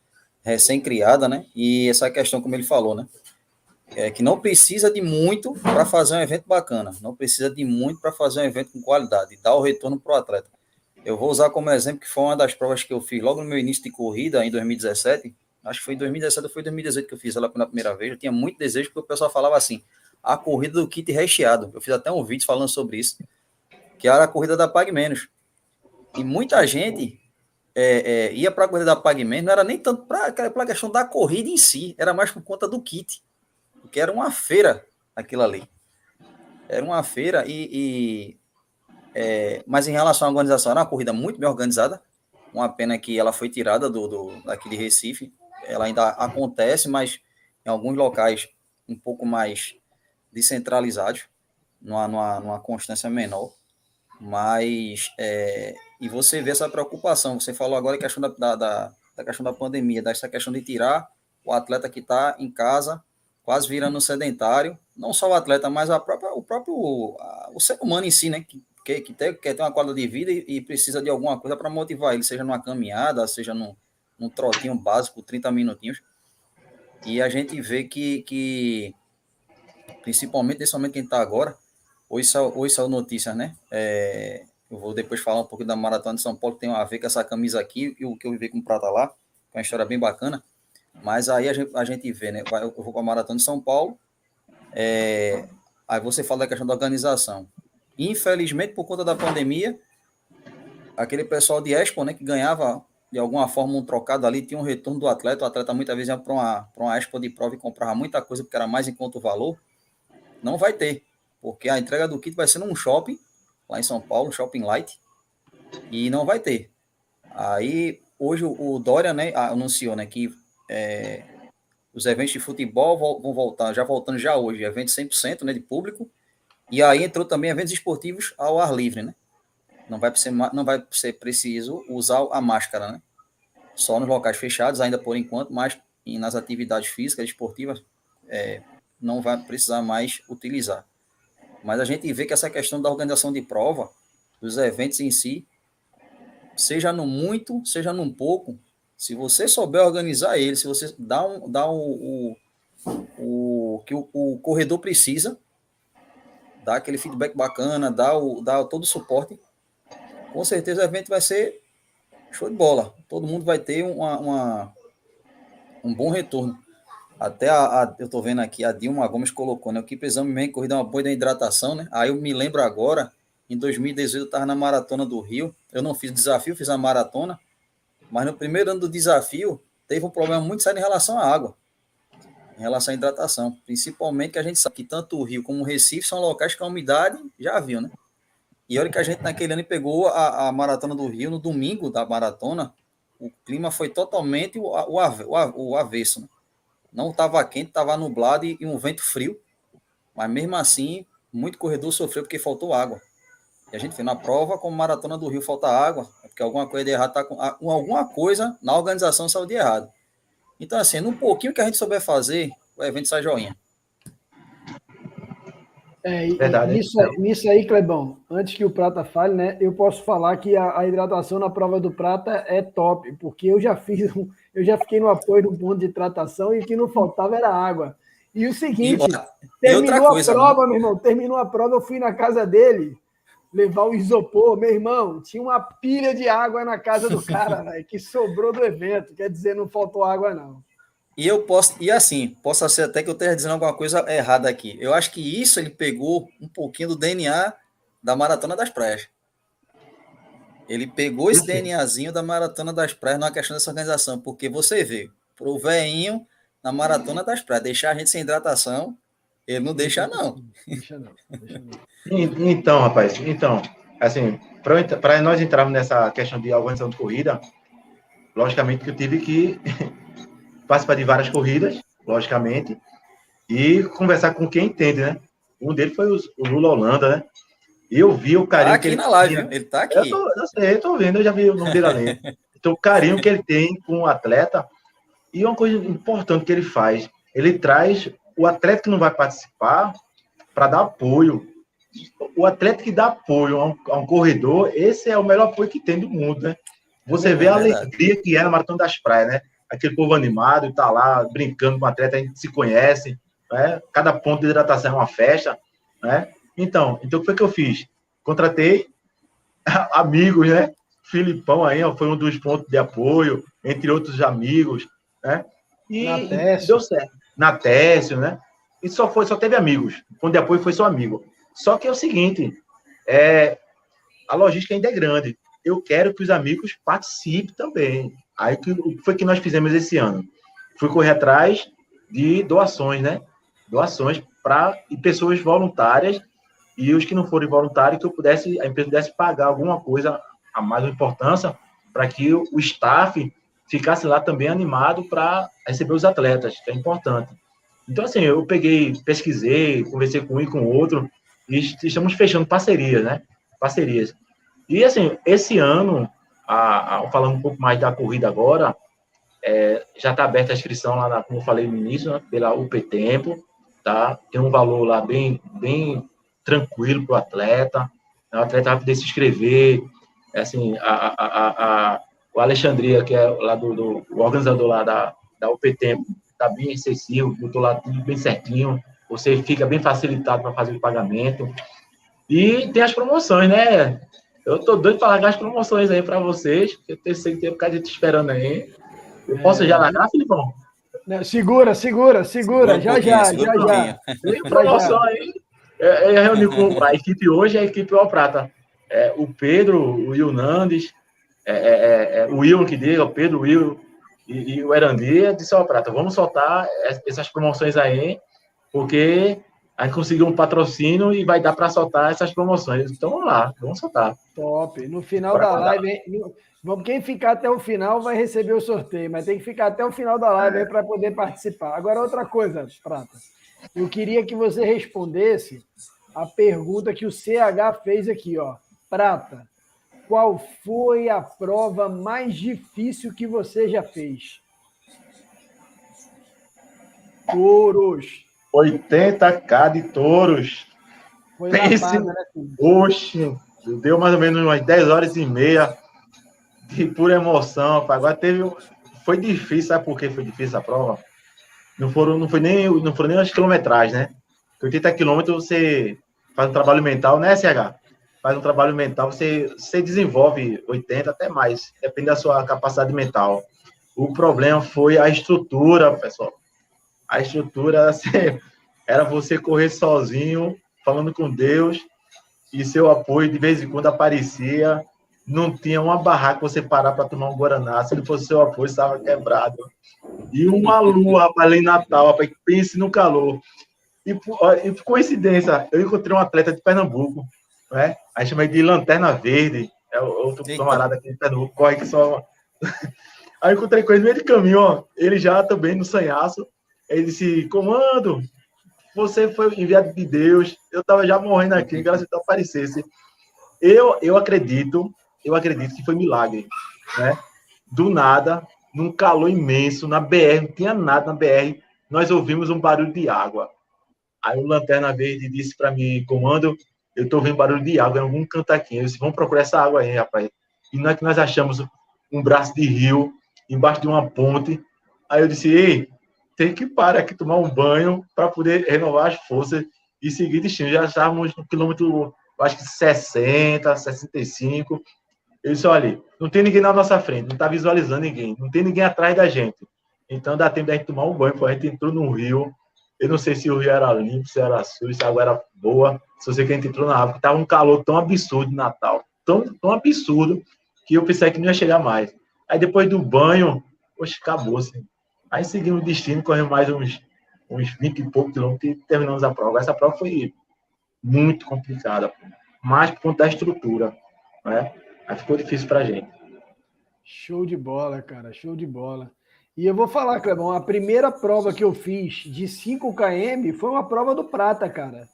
recém-criada, né? E essa questão, como ele falou, né? É que não precisa de muito para fazer um evento bacana, não precisa de muito para fazer um evento com qualidade, dar o retorno para o atleta. Eu vou usar como exemplo que foi uma das provas que eu fiz logo no meu início de corrida, em 2017. Acho que foi em 2017 ou foi em 2018 que eu fiz ela pela primeira vez. Eu tinha muito desejo, porque o pessoal falava assim: a corrida do kit recheado. Eu fiz até um vídeo falando sobre isso, que era a corrida da Pag Menos. E muita gente é, é, ia para a corrida da Pag Menos, não era nem tanto para a questão da corrida em si, era mais por conta do kit, porque era uma feira aquilo ali. Era uma feira e, e é, mas em relação à organização, era uma corrida muito bem organizada. Uma pena que ela foi tirada do, do daqui de Recife. Ela ainda acontece, mas em alguns locais um pouco mais descentralizados, numa, numa, numa constância menor. Mas é, e você vê essa preocupação. Você falou agora a questão da, da, da, questão da pandemia, dessa questão de tirar o atleta que está em casa, quase virando um sedentário, não só o atleta, mas a própria, o próprio a, o ser humano em si, né? Que que, que ter, quer ter uma qualidade de vida e, e precisa de alguma coisa para motivar ele, seja numa caminhada, seja num, num trotinho básico, 30 minutinhos. E a gente vê que, que principalmente nesse momento que a gente está agora, hoje saiu, hoje saiu notícias, né? É, eu vou depois falar um pouco da Maratona de São Paulo, que tem a ver com essa camisa aqui e o que eu vivi com Prata lá, que é uma história bem bacana. Mas aí a gente, a gente vê, né? Eu vou com a Maratona de São Paulo, é, aí você fala da questão da organização. Infelizmente, por conta da pandemia, aquele pessoal de Expo, né, que ganhava de alguma forma um trocado ali, tinha um retorno do atleta. O atleta muitas vezes ia para uma, uma Expo de prova e comprava muita coisa porque era mais em conta o valor. Não vai ter, porque a entrega do kit vai ser num shopping, lá em São Paulo, Shopping Light, e não vai ter. Aí, hoje o Dória, né, anunciou, né, que é, os eventos de futebol vão voltar, já voltando já hoje, eventos 100%, né, de público, e aí entrou também eventos esportivos ao ar livre, né? Não vai ser, não vai ser preciso usar a máscara, né? Só nos locais fechados, ainda por enquanto, mas nas atividades físicas, esportivas, é, não vai precisar mais utilizar. Mas a gente vê que essa questão da organização de prova, dos eventos em si, seja no muito, seja num pouco, se você souber organizar ele, se você dá, um, dá o, o, o que o, o, corredor precisa, dá aquele feedback bacana, dá, o, dá todo o suporte, com certeza o evento vai ser show de bola. Todo mundo vai ter uma, uma um bom retorno. Até a, a, eu tô vendo aqui, a Dilma Gomes colocou, né? O que precisamos mesmo corrida é uma boa da hidratação, né? Aí eu me lembro agora, em 2018 eu estava na maratona do Rio. Eu não fiz desafio, fiz a maratona. Mas no primeiro ano do desafio, teve um problema muito sério em relação à água. Em relação à hidratação. Principalmente que a gente sabe que tanto o Rio como o Recife são locais que a umidade já viu, né? E olha que a gente naquele ano pegou a, a maratona do Rio no domingo da maratona. O clima foi totalmente o, o, o, o avesso. Né? Não estava quente, estava nublado e, e um vento frio. Mas mesmo assim, muito corredor sofreu porque faltou água. E a gente fez na prova, como maratona do Rio falta água, é porque alguma coisa de errado está com, alguma coisa na organização saiu de errado. Então, assim, num pouquinho que a gente souber fazer, o evento sai joinha. É, Verdade, nisso, é. nisso aí, Clebão, antes que o Prata fale, né? Eu posso falar que a, a, hidratação na prova do Prata é top, porque eu já fiz, eu já fiquei no apoio do ponto de hidratação e o que não faltava era água. E o seguinte, e, terminou coisa, a prova, meu irmão, terminou a prova, eu fui na casa dele levar o isopor, meu irmão, tinha uma pilha de água na casa do cara, [laughs] véio, que sobrou do evento, quer dizer, não faltou água não. E eu posso, e assim, posso ser até que eu esteja dizendo alguma coisa errada aqui. Eu acho que isso ele pegou um pouquinho do DNA da Maratona das Praias. Ele pegou esse DNAzinho da Maratona das Praias na questão dessa organização, porque você vê, pro veinho na Maratona das Praias, deixar a gente sem hidratação, ele não deixa, não. Deixa não, deixa não. Então, rapaz, então, assim, para nós entrarmos nessa questão de organização de corrida, logicamente que eu tive que [laughs] participar de várias corridas, logicamente, e conversar com quem entende, né? Um deles foi o, Lula Holanda, né? Eu vi o carinho tá aqui que ele na live, tinha. ele tá aqui. Eu tô, eu sei, eu tô vendo, eu já vi o nome dele ali. [laughs] Então, o carinho que ele tem com o atleta. E uma coisa importante que ele faz, ele traz o atleta que não vai participar para dar apoio. O atleta que dá apoio a um, a um, corredor, esse é o melhor apoio que tem do mundo, né? Você é vê a alegria que é na Maratona das Praias, né? aquele povo animado e tá lá brincando com o atleta, a gente se conhece, né? Cada ponto de hidratação é uma festa, né? Então, então o que foi que eu fiz? Contratei [laughs] amigos, né? Filipão aí ó, foi um dos pontos de apoio, entre outros amigos, né? E deu certo. Na Técio, né? E só foi, só teve amigos. O ponto de apoio foi só amigo. Só que é o seguinte, é, a logística ainda é grande. Eu quero que os amigos participem também. Aí o que foi que nós fizemos esse ano? Fui correr atrás de doações, né? Doações para pessoas voluntárias e os que não forem voluntários que eu pudesse a empresa pudesse pagar alguma coisa a mais importância para que o, staff ficasse lá também animado para receber os atletas, que é importante. Então assim, eu peguei, pesquisei, conversei com um e com outro e estamos fechando parcerias, né? Parcerias. E assim, esse ano a, a, falando um pouco mais da corrida agora, é, já está aberta a inscrição lá, na, como eu falei no início, né, pela UP Tempo, tá? Tem um valor lá bem, bem tranquilo para o atleta, o atleta vai poder se inscrever, é assim, a, a, a, o Alexandria, que é lá do, do o organizador lá da, da UP Tempo, está bem acessível, botou lá tudo bem certinho, você fica bem facilitado para fazer o pagamento. E tem as promoções, né? Eu tô doido para largar as promoções aí para vocês, porque eu sei que tem um bocado de esperando aí. Eu posso é... já largar, Filipão? Segura, segura, segura, já, já, já, já. Tem promoção aí. É, é, eu reuni com a equipe hoje, a equipe All Prata. É, o Pedro, o Will Nandes, é, é, é, o Will que diga, o Pedro, o Will e, e o Erandir disse, All Prata, vamos soltar essas promoções aí, porque a gente conseguiu um patrocínio e vai dar para soltar essas promoções. Então vamos lá, vamos soltar. Top. No final da live, quem ficar até o final vai receber o sorteio, mas tem que ficar até o final da live é. para poder participar. Agora outra coisa, Prata. Eu queria que você respondesse a pergunta que o CH fez aqui, ó. Prata, qual foi a prova mais difícil que você já fez? Touros. 80k de touros. Foi Pense, né, Oxe, deu mais ou menos umas 10 horas e meia de pura emoção. Agora teve. Foi difícil, sabe por que foi difícil a prova? Não foram, não foi nem, não foram nem as quilometragens, né? 80 quilômetros você faz um trabalho mental, né, SH? Faz um trabalho mental, você, você desenvolve 80 até mais, depende da sua capacidade mental. O problema foi a estrutura, pessoal a estrutura [laughs] era você correr sozinho, falando com Deus, e seu apoio de vez em quando aparecia. Não tinha uma barraca você parar para tomar um Guaraná. Se ele fosse seu apoio, estava quebrado. E uma lua, rapaz, em Natal, rapaz, pense no calor. E, por coincidência, eu encontrei um atleta de Pernambuco, né? Aí chamei de Lanterna Verde, é outro Eita. camarada aqui de Pernambuco, corre que só. [laughs] Aí eu encontrei com ele no meio de caminho, ó. Ele já também no sanhaço. Ele disse: Comando, você foi enviado de Deus. Eu estava já morrendo aqui, graças a Deus aparecesse. Eu, eu acredito, eu acredito que foi milagre, né? Do nada, num calor imenso, na BR, não tinha nada na BR, nós ouvimos um barulho de água. Aí o Lanterna Verde disse para mim, comando, eu estou ouvindo barulho de água em algum canto aqui. Eu disse, vamos procurar essa água aí, rapaz. E não é que nós achamos um braço de rio embaixo de uma ponte. Aí eu disse, ei, tem que parar aqui, tomar um banho para poder renovar as forças e seguir destino. Já estávamos no quilômetro, acho que 60, 65. Eu disse, olha, não tem ninguém na nossa frente, não está visualizando ninguém, não tem ninguém atrás da gente. Então dá tempo da gente tomar um banho, porque a gente entrou no rio. Eu não sei se o rio era limpo, se era sujo, se a água era boa. Só sei que a gente entrou na água, estava um calor tão absurdo de Natal, tão, tão absurdo, que eu pensei que não ia chegar mais. Aí depois do banho, poxa, acabou, assim. Aí seguimos o destino, corremos mais uns, uns 20 e poucos quilômetros e terminamos a prova. Essa prova foi muito complicada, mais por conta da estrutura, né? Aí ficou difícil para a gente. Show de bola, cara, show de bola. E eu vou falar, Clebão, a primeira prova que eu fiz de 5 km foi uma prova do Prata, cara.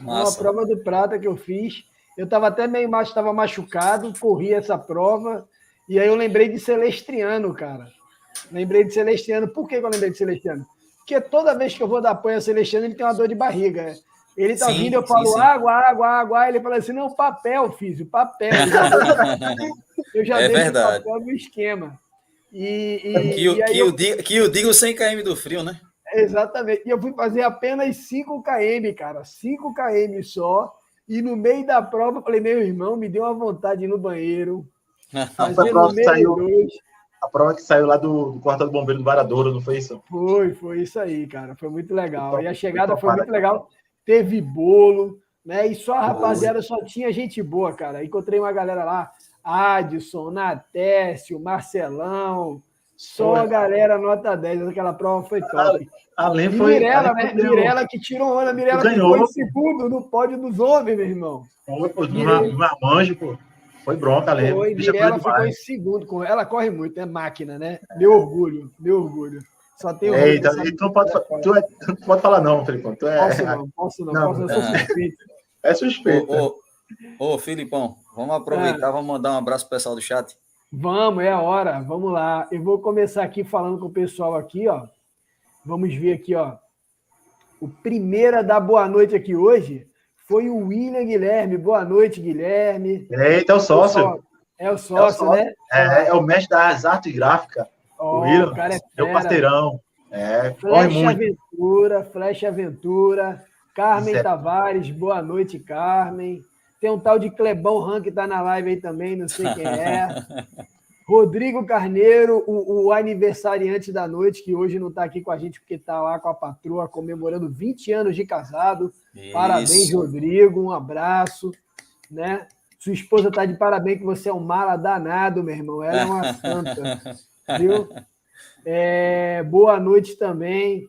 Uma prova do Prata que eu fiz. Eu estava até meio mais, estava machucado, corri essa prova. E aí eu lembrei de Celestriano, cara. Lembrei de Celestiano. Por que eu lembrei de Celestiano? Porque toda vez que eu vou dar apoio a Celestiano, ele tem uma dor de barriga. Ele tá sim, vindo, eu falo sim, sim. água, água, água. Ele fala assim: não, papel, filho, papel. [laughs] eu já é deixo verdade. papel no esquema. E, e, que, e que, eu... digo, que eu digo 100 km do frio, né? Exatamente. E eu fui fazer apenas 5 km, cara. 5 km só. E no meio da prova, eu falei: meu irmão, me deu uma vontade no banheiro. [laughs] Fazer no meio saiu... dois a prova que saiu lá do, do quartel do bombeiro do Varadouro, não foi isso? Foi, foi isso aí, cara. Foi muito legal. E a chegada foi muito legal. Teve bolo, né? E só a rapaziada só tinha gente boa, cara. Encontrei uma galera lá, Adson, Natécio, Marcelão, só a galera nota 10. Aquela prova foi top. Além foi. Mirela, né? Mirela que tirou onda, Mirela que foi em segundo no pódio dos homens, meu irmão. Foi, pô, no Armanjo, pô. Foi bronca, lembra? Foi, Mirella ficou em segundo. Ela corre muito, é máquina, né? Meu orgulho, meu orgulho. Só tem Eita, tu não pode, tu, é, tu pode falar não, Felipão. Tu é... Posso não, posso não, não posso, eu sou suspeito. É suspeito. Ô, ô, ô, Filipão, vamos aproveitar, é. vamos mandar um abraço pro pessoal do chat. Vamos, é a hora, vamos lá. Eu vou começar aqui falando com o pessoal aqui, ó. Vamos ver aqui, ó. O primeiro a dar boa noite aqui hoje foi o William Guilherme. Boa noite, Guilherme. Eita, é o sócio. É o sócio, é o sócio né? É, é, o mestre das artes gráficas. Oh, o William. O cara é, é o parceirão. É, Flecha Aventura, Flecha Aventura. Carmen Zé. Tavares, boa noite, Carmen. Tem um tal de Clebão Ran que está na live aí também, não sei quem é. [laughs] Rodrigo Carneiro, o, o, aniversariante da noite, que hoje não está aqui com a gente porque está lá com a patroa comemorando 20 anos de casado. Isso. Parabéns, Rodrigo, um abraço. Né? Sua esposa está de parabéns que você é um mala danado, meu irmão. Ela é uma [laughs] santa. Viu? É, boa noite também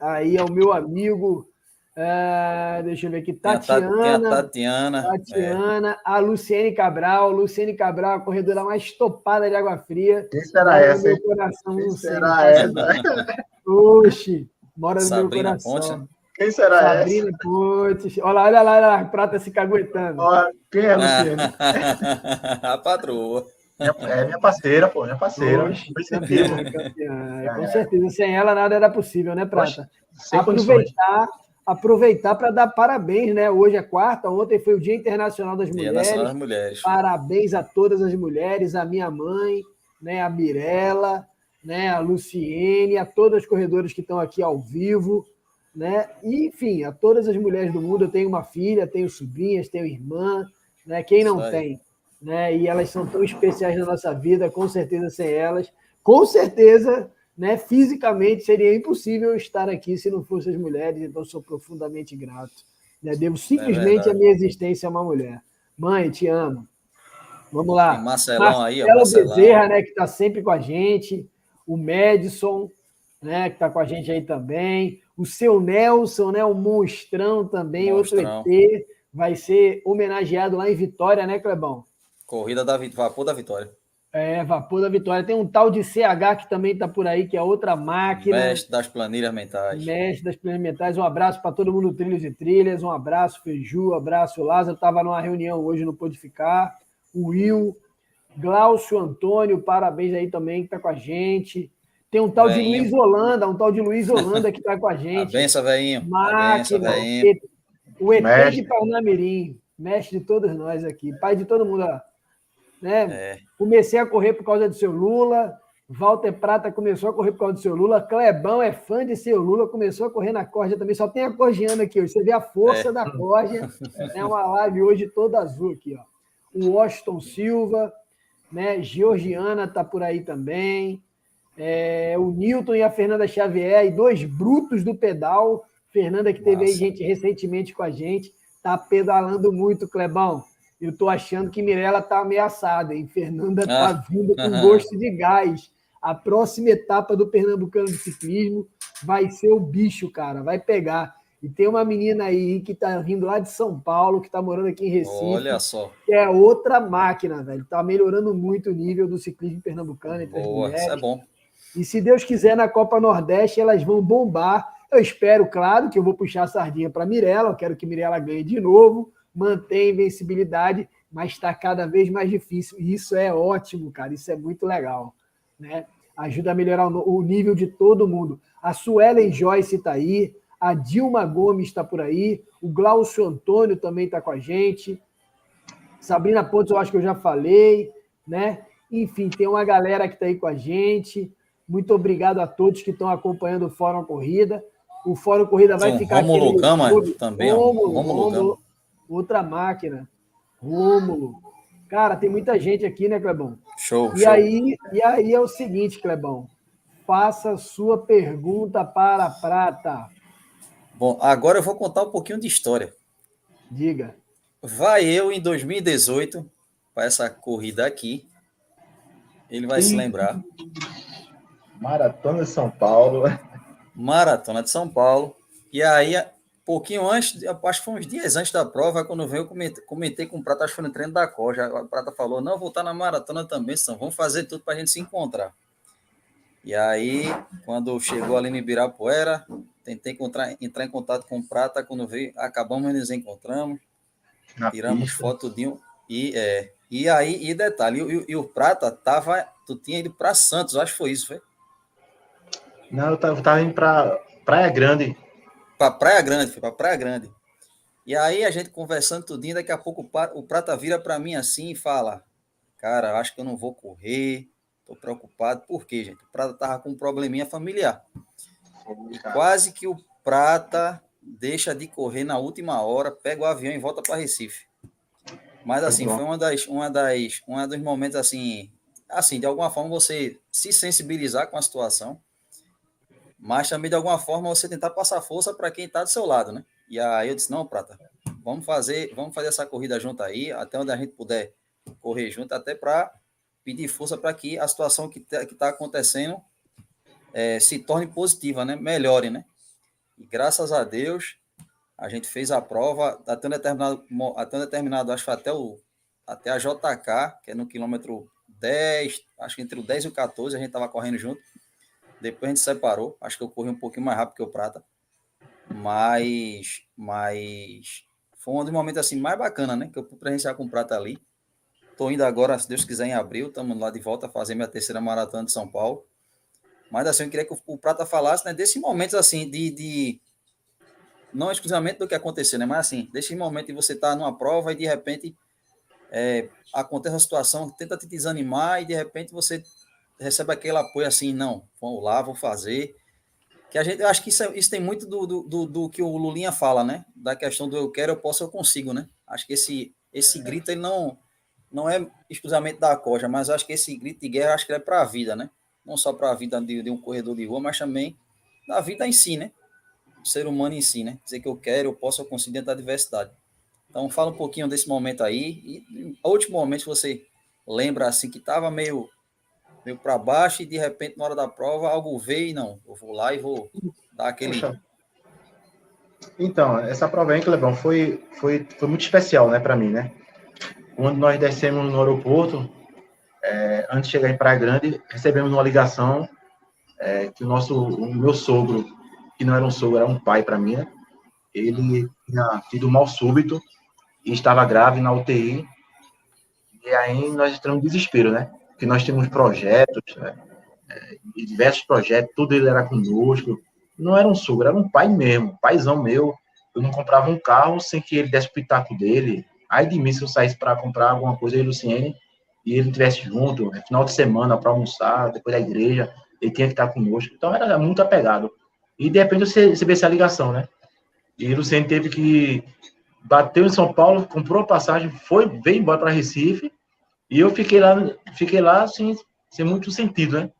aí ao meu amigo Uh, deixa eu ver aqui. Tatiana. A Tatiana. Tatiana. É. A Luciene Cabral. Luciene Cabral, a corredora mais topada de água fria. Quem será essa? Meu coração, Quem será essa? Oxi, mora no Sabrina meu coração. Ponte. Quem será Sabrina essa? Ponte. Olha lá, olha lá, olha lá, a prata se caguetando. quem é a Luciene? [laughs] a patroa. É minha parceira, pô, minha parceira. Oxe, [laughs] campeã, campeã. Com certeza, sem ela nada era possível, né, Prata? Aproveitar aproveitar para dar parabéns, né? Hoje é quarta, ontem foi o Dia Internacional das Mulheres. Nacional das Mulheres. Parabéns a todas as mulheres, a minha mãe, né, a Mirella, né, a Luciene, a todas as corredoras que estão aqui ao vivo, né? E, enfim, a todas as mulheres do mundo. Eu tenho uma filha, tenho sobrinhas, tenho irmã, né? Quem não tem, né? E elas são tão especiais na nossa vida, com certeza sem elas, com certeza né? Fisicamente seria impossível estar aqui se não fossem as mulheres, então sou profundamente grato. Né? Devo simplesmente é a minha existência a uma mulher. Mãe, te amo. Vamos lá. Tem Marcelão Marcelo aí, ó, Marcelão. Bezerra, né, que está sempre com a gente. O Madison, né, que está com a gente aí também. O seu Nelson, né, o monstrão também, monstrão. outro ET, vai ser homenageado lá em Vitória, né, Clebão? Corrida da Vapor da Vitória. É, vapor da vitória. Tem um tal de CH que também está por aí, que é outra máquina. Mestre das planilhas mentais. Mestre das planilhas mentais. Um abraço para todo mundo, Trilhos e Trilhas. Um abraço, Feiju. Um abraço, Lázaro. Estava numa reunião hoje, não pôde ficar. O Will. Glaucio Antônio, parabéns aí também, que está com a gente. Tem um tal Veinho. de Luiz Holanda, um tal de Luiz Holanda que está com a gente. Benção, velhinho. Máquina. Benção, o ET mestre. de Parnamirim. Mestre de todos nós aqui. Pai de todo mundo. Ó. Né? É. Comecei a correr por causa do seu Lula. Walter Prata começou a correr por causa do seu Lula. Clebão é fã de seu Lula, começou a correr na corda também. Só tem a cordiana aqui hoje. Você vê a força é. da corda. É uma live hoje toda azul aqui. Ó. O Washington Silva, né? Georgiana tá por aí também. É, o Newton e a Fernanda Xavier, e dois brutos do pedal. Fernanda, que teve Nossa. aí gente recentemente com a gente, tá pedalando muito, Clebão eu estou achando que Mirella está ameaçada, e Fernanda está ah, vindo com gosto de gás. A próxima etapa do Pernambucano de Ciclismo vai ser o bicho, cara, vai pegar. E tem uma menina aí que está vindo lá de São Paulo, que está morando aqui em Recife. Olha só. Que é outra máquina, velho. Está melhorando muito o nível do ciclismo pernambucano entre Boa, mulheres. Isso é bom. E se Deus quiser, na Copa Nordeste elas vão bombar. Eu espero, claro, que eu vou puxar a sardinha para Mirella. Eu quero que Mirella ganhe de novo mantém a invencibilidade, mas está cada vez mais difícil. E isso é ótimo, cara. Isso é muito legal. Né? Ajuda a melhorar o nível de todo mundo. A Suelen Joyce está aí, a Dilma Gomes está por aí, o Glaucio Antônio também está com a gente. Sabrina Pontes, eu acho que eu já falei, né? Enfim, tem uma galera que está aí com a gente. Muito obrigado a todos que estão acompanhando o Fórum Corrida. O Fórum Corrida vai ficar Romulo aqui. Gama também. Romulo, Romulo, Romulo, outra máquina, Rômulo. Cara, tem muita gente aqui, né, Clebão? Show, e show. Aí, e aí é o seguinte, Clebão. Faça sua pergunta para a Prata. Bom, agora eu vou contar um pouquinho de história. Diga. Vai eu em 2018 para essa corrida aqui. Ele vai Sim. se lembrar. Maratona de São Paulo. Maratona de São Paulo. E aí pouquinho antes, acho que foi uns dias antes da prova, quando veio, eu comentei, comentei com o Prata, acho que foi no treino da Corja. A Prata falou: não, vou estar na maratona também, então vamos fazer tudo para a gente se encontrar. E aí, quando chegou ali no Ibirapuera, tentei encontrar, entrar em contato com o Prata, quando veio, acabamos nos encontramos, na tiramos pista. foto de um. E, é, e aí, e detalhe, e, e o Prata tava, tu tinha ido para Santos, acho que foi isso, foi? Não, eu tava, eu tava indo para Praia Grande, para Praia Grande, foi para Praia Grande. E aí a gente conversando tudinho, daqui a pouco o Prata vira para mim assim e fala: Cara, acho que eu não vou correr, tô preocupado. Por quê, gente? O Prata tava com um probleminha familiar. E quase que o Prata deixa de correr na última hora, pega o avião e volta para Recife. Mas assim, foi uma das, uma das, um dos momentos assim, assim, de alguma forma você se sensibilizar com a situação mas também de alguma forma você tentar passar força para quem está do seu lado, né? E aí eu disse: não, Prata, vamos fazer, vamos fazer essa corrida junto aí, até onde a gente puder correr junto, até para pedir força para que a situação que está tá acontecendo é, se torne positiva, né? Melhore, né? E graças a Deus, A gente fez a prova até um determinado, até um determinado acho que até, o, até a JK, que é no quilômetro 10, acho que entre o 10 e o 14, a gente estava correndo junto. Depois a gente separou. Acho que eu corri um pouquinho mais rápido que o Prata. Mas, mas foi um dos momentos assim mais bacana, né? Que eu pude presenciar com o Prata ali. Estou indo agora, se Deus quiser, em abril. Estamos lá de volta a fazer minha terceira maratona de São Paulo. Mas assim, eu queria que o Prata falasse, né? Desse momento assim de, de não exclusivamente do que aconteceu, né? Mas assim, desse momento de você estar tá numa prova e de repente é, acontece uma situação que tenta te desanimar e de repente você recebe aquele apoio assim, não, vamos lá, vou fazer. Que a gente, eu acho que isso, é, isso tem muito do, do, do, do, que o Lulinha fala, né? Da questão do eu quero, eu posso, eu consigo, né? Acho que esse, esse grito, ele não, não é exclusivamente da coja, mas acho que esse grito de guerra, acho que é para a vida, né? Não só para a vida de, de um corredor de rua, mas também da vida em si, né? O ser humano em si, né? Dizer que eu quero, eu posso, eu consigo dentro da diversidade. Então, fala um pouquinho desse momento aí. E, último momento, você lembra assim que estava meio, meio para baixo e de repente, na hora da prova, algo veio e não, eu vou lá e vou dar aquele. Então, essa prova aí, Clebão, foi, foi, foi muito especial, né, para mim, né? Quando nós descemos no aeroporto, é, antes de chegar em Praia Grande, recebemos uma ligação é, que o nosso, o meu sogro, que não era um sogro, era um pai para mim, né? Ele tinha tido mal súbito e estava grave na UTI. E aí nós entramos em desespero, né? Porque nós tínhamos projetos, né? É, diversos projetos, tudo ele era conosco. Não era um sogro, era um pai mesmo, paizão meu. Eu não comprava um carro sem que ele desse o pitaco dele. Aí de mim, se eu saísse para comprar alguma coisa, aí, Luciene, e ele estivesse junto, né? final de semana para almoçar, depois da igreja, ele tinha que estar conosco. Então era muito apegado. E de repente você recebeu essa ligação, né? E Luciene teve que bateu em São Paulo, comprou a passagem, foi, veio embora para Recife, e eu fiquei lá, fiquei lá assim, sem muito sentido, né?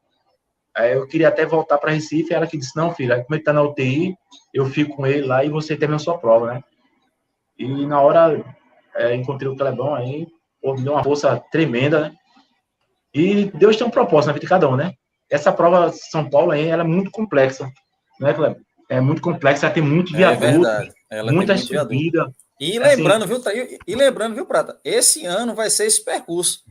Aí eu queria até voltar para Recife, ela que disse, não, filho, como ele tá na UTI, eu fico com ele lá e você termina a sua prova, né? E na hora, é, encontrei o Clebão aí, pô, me deu uma força tremenda, né? E Deus tem um propósito na vida de cada um, né? Essa prova São Paulo aí, ela é muito complexa, né, Clebão? É muito complexa, ela tem muito é viaduto, é muita subida, e lembrando, assim, viu, e, lembrando, viu, Prata? Esse ano vai ser esse percurso.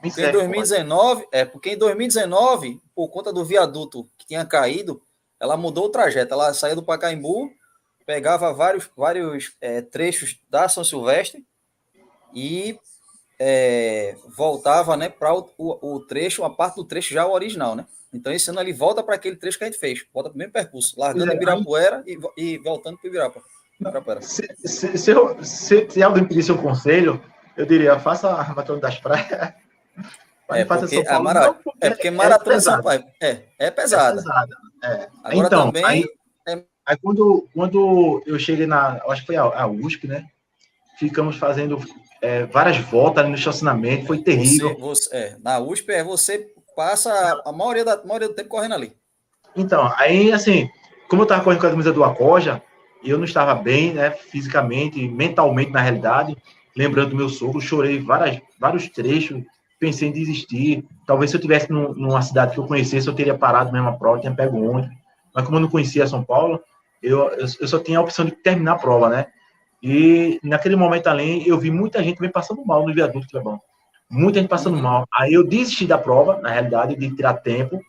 Porque em 2019, é, porque em 2019, por conta do viaduto que tinha caído, ela mudou o trajeto. Ela saía do Pacaembu, pegava vários, vários é, trechos da São Silvestre e é, voltava né, para o, o, o, trecho, a parte do trecho já original, né? Então esse ano ele volta para aquele trecho que a gente fez, volta para o mesmo percurso, largando é, Ibirapuera e, e voltando para o Ibirapa. Se, se, se, eu, se, se, alguém pedisse um conselho, eu diria, faça a maratona das praias. É porque, Paulo, mara... não, porque, é porque maratona é São Paulo é, é pesada. É pesada é. Agora então, também. Aí, é... aí, quando, quando eu cheguei na. Acho que foi a, a USP, né? Ficamos fazendo é, várias voltas ali no estacionamento, foi terrível. Você, você, é, na USP é você passa a maioria, da, a maioria do tempo correndo ali. Então, aí assim, como eu tava correndo com a camisa do Acoja, e eu não estava bem, né, fisicamente, mentalmente, na realidade, lembrando do meu sogro, chorei várias, vários trechos, pensei em desistir. Talvez se eu tivesse num, numa cidade que eu conhecesse, eu teria parado mesmo a prova, tinha pego ônibus. Mas como eu não conhecia São Paulo, eu, eu, eu, só tinha a opção de terminar a prova, né? E naquele momento além, eu vi muita gente me passando mal no viaduto, bom. Muita gente passando mal. Aí eu desisti da prova, na realidade, de tirar tempo.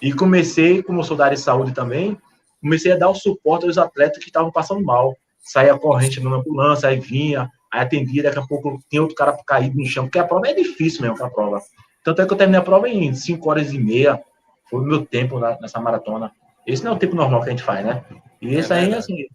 E comecei, como eu sou da área de saúde também, comecei a dar o suporte aos atletas que estavam passando mal. Saía corrente na ambulância, aí vinha, aí atendia, daqui a pouco tem outro cara caído no chão, porque a prova é difícil mesmo, a prova. Tanto é que eu terminei a prova em 5 horas e meia, foi o meu tempo nessa maratona. Esse não é o tempo normal que a gente faz, né? E esse é aí, assim.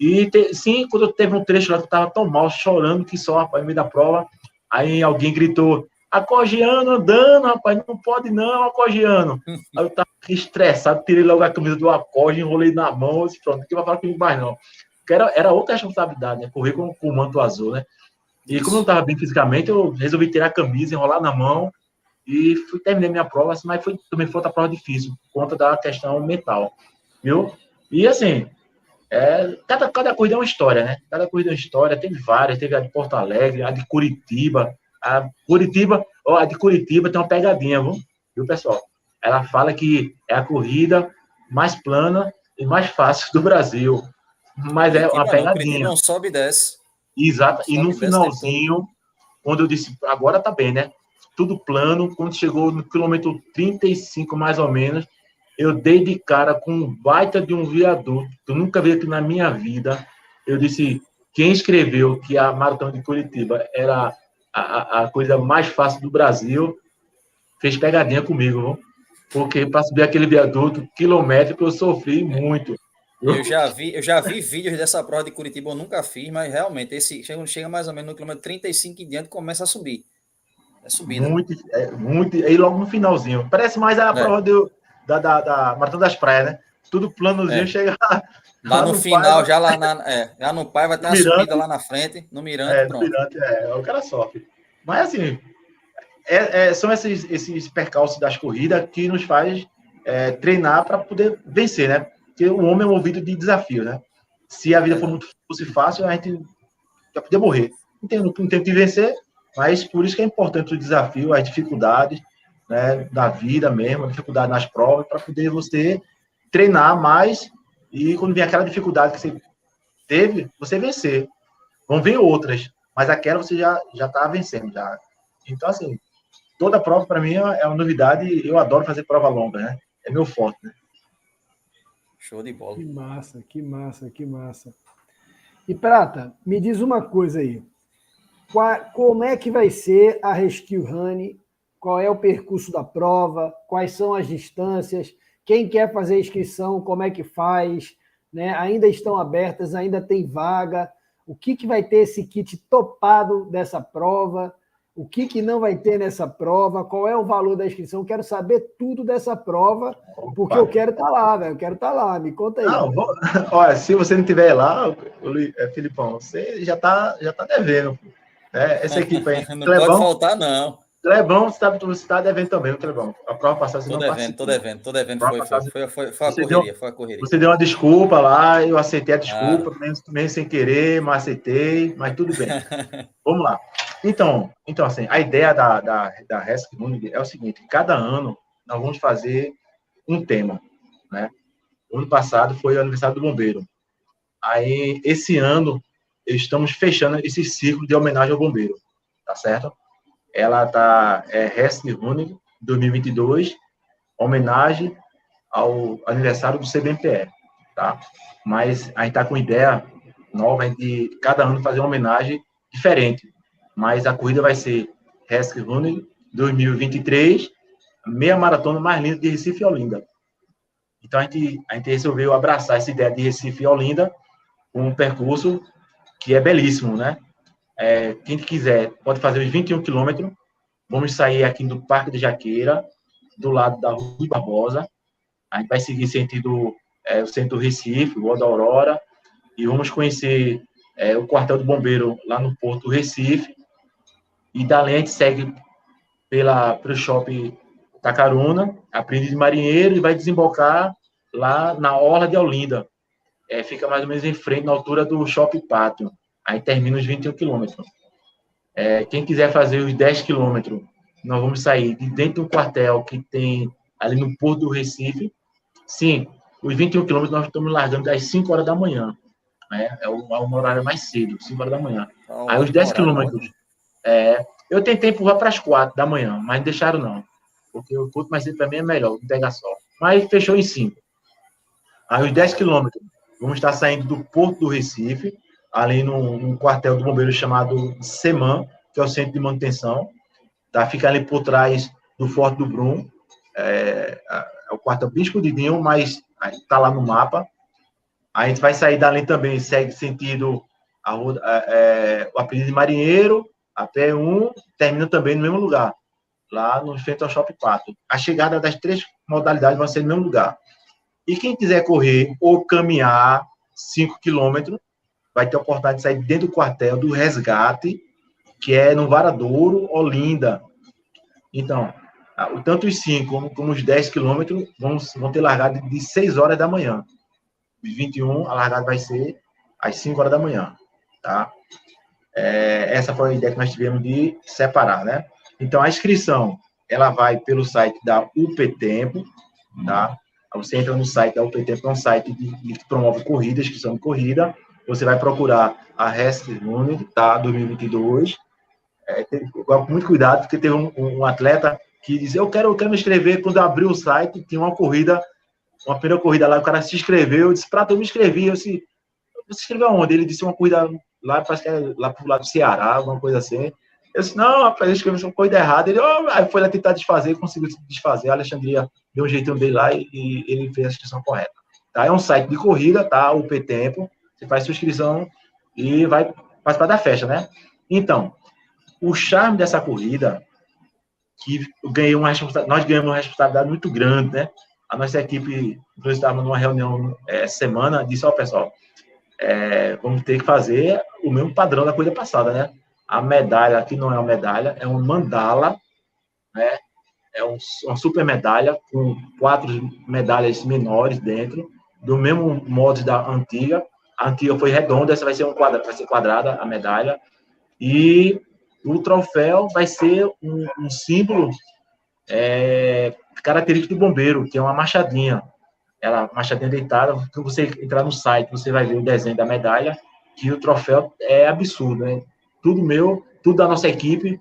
E te, sim, quando teve um trecho lá que eu tava tão mal, chorando que só, rapaz, no meio da prova, aí alguém gritou: Acogiano andando, rapaz, não pode não, Acogiano. Aí eu tava estressado, tirei logo a camisa do Acoge, enrolei na mão, e pronto, não vai falar comigo mais não. Porque era, era outra responsabilidade, né? Correr com, com o manto azul, né? E como eu não estava bem fisicamente, eu resolvi tirar a camisa, enrolar na mão e fui terminei minha prova, assim, mas foi, também foi outra prova difícil, por conta da questão mental, viu? E assim, é, cada, cada corrida é uma história, né? Cada corrida é uma história, teve várias, teve a de Porto Alegre, a de Curitiba, a Curitiba, ó, a de Curitiba tem uma pegadinha, viu, viu pessoal? Ela fala que é a corrida mais plana e mais fácil do Brasil. Mas é uma pegadinha. Não sobe e desce. Exato. e no finalzinho, quando eu disse, agora tá bem, né? Tudo plano, quando chegou no quilômetro 35, mais ou menos, eu dei de cara com um baita de um viaduto, que eu nunca vi aqui na minha vida. Eu disse, quem escreveu que a Maratona de Curitiba era a, a coisa mais fácil do Brasil, fez pegadinha comigo, porque para subir aquele viaduto quilométrico eu sofri muito. Eu já vi, eu já vi vídeos dessa prova de Curitiba, eu nunca fiz, mas realmente esse chega, chega mais ou menos no quilômetro 35 em diante começa a subir. É subida. Muito, é, muito, e logo no finalzinho. Parece mais a é. prova do, da, da, da Maratona das Praias, né? Tudo planozinho, é. chega lá. Lá no, no final, pai, já lá na, é, já no pai vai ter uma subida lá na frente, no Mirante, é, pronto. No mirante, é, o cara sofre. Mas assim, é, é, são esses, esses percalços das corridas que nos faz é, treinar para poder vencer, né? Porque o homem é movido de desafio, né? Se a vida for muito fosse fácil, a gente já podia morrer. Não tem, não tem que vencer, mas por isso que é importante o desafio, as dificuldades né, da vida mesmo, a dificuldade nas provas, para poder você treinar mais e quando vem aquela dificuldade que você teve, você vencer. Vão vir outras, mas aquela você já já está vencendo já. Então assim, toda prova para mim é uma novidade. Eu adoro fazer prova longa, né? É meu forte. Né? Show de bola. Que massa, que massa, que massa. E Prata, me diz uma coisa aí. Qual, como é que vai ser a Rescue Honey? Qual é o percurso da prova? Quais são as distâncias? Quem quer fazer inscrição, como é que faz? Né? Ainda estão abertas, ainda tem vaga. O que, que vai ter esse kit topado dessa prova? O que, que não vai ter nessa prova? Qual é o valor da inscrição? Quero saber tudo dessa prova, porque Opa. eu quero estar tá lá, velho. Eu quero estar tá lá. Me conta aí. Não, vou... [laughs] Olha, se você não estiver lá, é, Filipão, você já está já tá devendo. Né? Essa [laughs] equipe aí. não Clebão, pode faltar, não. Você está tá devendo também, o Clebão. A prova passada você tô não devendo, Tô devendo, tô devendo. Foi, foi, foi, foi, foi, a correria, deu, foi a correria. Você deu uma desculpa lá, eu aceitei a desculpa, ah. mesmo, mesmo sem querer, mas aceitei, mas tudo bem. [laughs] Vamos lá. Então, então assim, a ideia da, da, da Rescue Unity é o seguinte, cada ano nós vamos fazer um tema, né? O ano passado foi o aniversário do bombeiro. Aí, esse ano, estamos fechando esse ciclo de homenagem ao bombeiro, tá certo? Ela tá é Rescue Running 2022, homenagem ao aniversário do CBMPE, tá? Mas a gente tá com ideia nova de cada ano fazer uma homenagem diferente, mas a corrida vai ser Rescue Running 2023, meia maratona mais linda de Recife e Olinda. Então a gente, a gente resolveu abraçar essa ideia de Recife e Olinda, um percurso que é belíssimo, né? É, quem quiser pode fazer os 21 quilômetros. Vamos sair aqui do Parque de Jaqueira, do lado da Rua Barbosa. A gente vai seguir sentido é, o centro do Recife, Rua da Aurora, e vamos conhecer é, o quartel do bombeiro lá no Porto Recife. E dali a gente segue pela, pelo shopping Tacaruna, Aprendiz de Marinheiro, e vai desembocar lá na Orla de Olinda. É, fica mais ou menos em frente, na altura do Shopping Pátio. Aí termina os 21 quilômetros. É, quem quiser fazer os 10 quilômetros, nós vamos sair de dentro do quartel que tem ali no Porto do Recife. Sim, os 21 quilômetros nós estamos largando às 5 horas da manhã. Né? É, o, é um horário mais cedo, 5 horas da manhã. Então, Aí os 10 quilômetros. É, eu tentei empurrar para as 4 da manhã, mas não deixaram não. Porque o ponto mais cedo para mim é melhor, não pega só. Mas fechou em 5. Aí os 10 quilômetros, vamos estar saindo do Porto do Recife, ali num, num quartel do bombeiro chamado SEMAN, que é o Centro de Manutenção, tá? Fica ali por trás do Forte do Brum, é, é o quartel bem escondidinho, mas está lá no mapa. A gente vai sair dali também, segue sentido a é, o apelido de Marinheiro, até um, termina também no mesmo lugar, lá no frente ao Shopping 4. A chegada das três modalidades vai ser no mesmo lugar. E quem quiser correr ou caminhar 5 quilômetros, vai ter a oportunidade de sair dentro do quartel do resgate, que é no Varadouro, Olinda. Então, tanto os 5 como, como, os 10 quilômetros vão, vão ter largada de 6 horas da manhã. Os 21, a largada vai ser às 5 horas da manhã, tá? É, essa foi a ideia que nós tivemos de separar, né? Então, a inscrição, ela vai pelo site da UP Tempo, tá? Você entra no site da UPT, que é um site que promove corridas, são de corrida. Você vai procurar a Rest Unit, tá? 2022. É, tem, muito cuidado, porque teve um, um, atleta que disse: Eu quero, eu quero me inscrever. Quando abriu o site, tinha uma corrida, uma primeira corrida lá. O cara se inscreveu. Eu disse: Prata, eu me inscrevi. Eu disse: Você se inscreveu aonde? Ele disse: Uma corrida lá, parece que é lá pro lado do Ceará, alguma coisa assim. Eu disse, não, rapaz, eu escrevi uma coisa errada. Ele oh, aí foi lá tentar desfazer, conseguiu desfazer. A Alexandria deu um jeitinho dele lá e, e ele fez a inscrição correta. Tá? É um site de corrida, tá? O P-Tempo. Você faz sua inscrição e vai participar da festa, né? Então, o charme dessa corrida, que ganhei uma nós ganhamos uma responsabilidade muito grande, né? A nossa equipe, nós estávamos numa reunião é, semana, disse, ó, oh, pessoal, é, vamos ter que fazer o mesmo padrão da coisa passada, né? A medalha aqui não é uma medalha, é um mandala, né? É um, uma super medalha com quatro medalhas menores dentro, do mesmo modo da antiga. A antiga foi redonda, essa vai ser um quadrado, vai ser quadrada a medalha. E o troféu vai ser um, um símbolo é, característico do bombeiro, que é uma machadinha. Ela, machadinha deitada. Se você entrar no site, você vai ver o desenho da medalha, que o troféu é absurdo, né? tudo meu, tudo da nossa equipe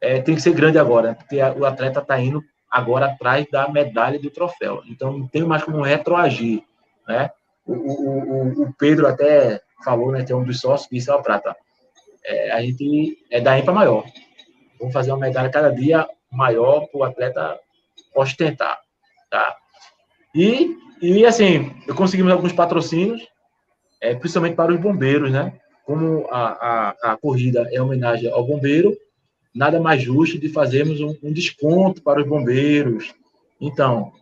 é, tem que ser grande agora, porque o atleta está indo agora atrás da medalha do troféu. Então, não tem mais como retroagir, né? O, o, o, Pedro até falou, né, é um dos sócios, disse, ó, Prata, é, a gente é da para maior. Vamos fazer uma medalha cada dia maior para o atleta ostentar, tá? E, e, assim, conseguimos alguns patrocínios, é, principalmente para os bombeiros, né? como a, a, a corrida é homenagem ao bombeiro, nada mais justo de fazermos um, um desconto para os bombeiros. Então,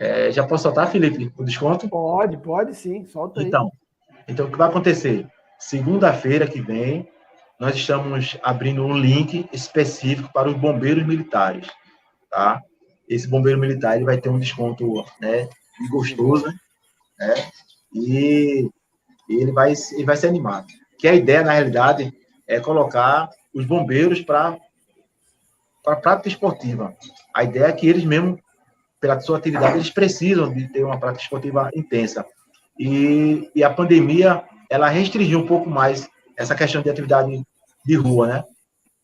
é, já posso soltar, Felipe, o desconto? Pode, pode sim, solta aí. Então, então o que vai acontecer? Segunda-feira que vem, nós estamos abrindo um link específico para os bombeiros militares, tá? Esse bombeiro militar ele vai ter um desconto, né, gostoso, né? E ele vai, ele vai ser animado que a ideia, na realidade, é colocar os bombeiros para a prática esportiva. A ideia é que eles mesmo, pela sua atividade, eles precisam de ter uma prática esportiva intensa. E, e a pandemia, ela restringiu um pouco mais essa questão de atividade de rua, né?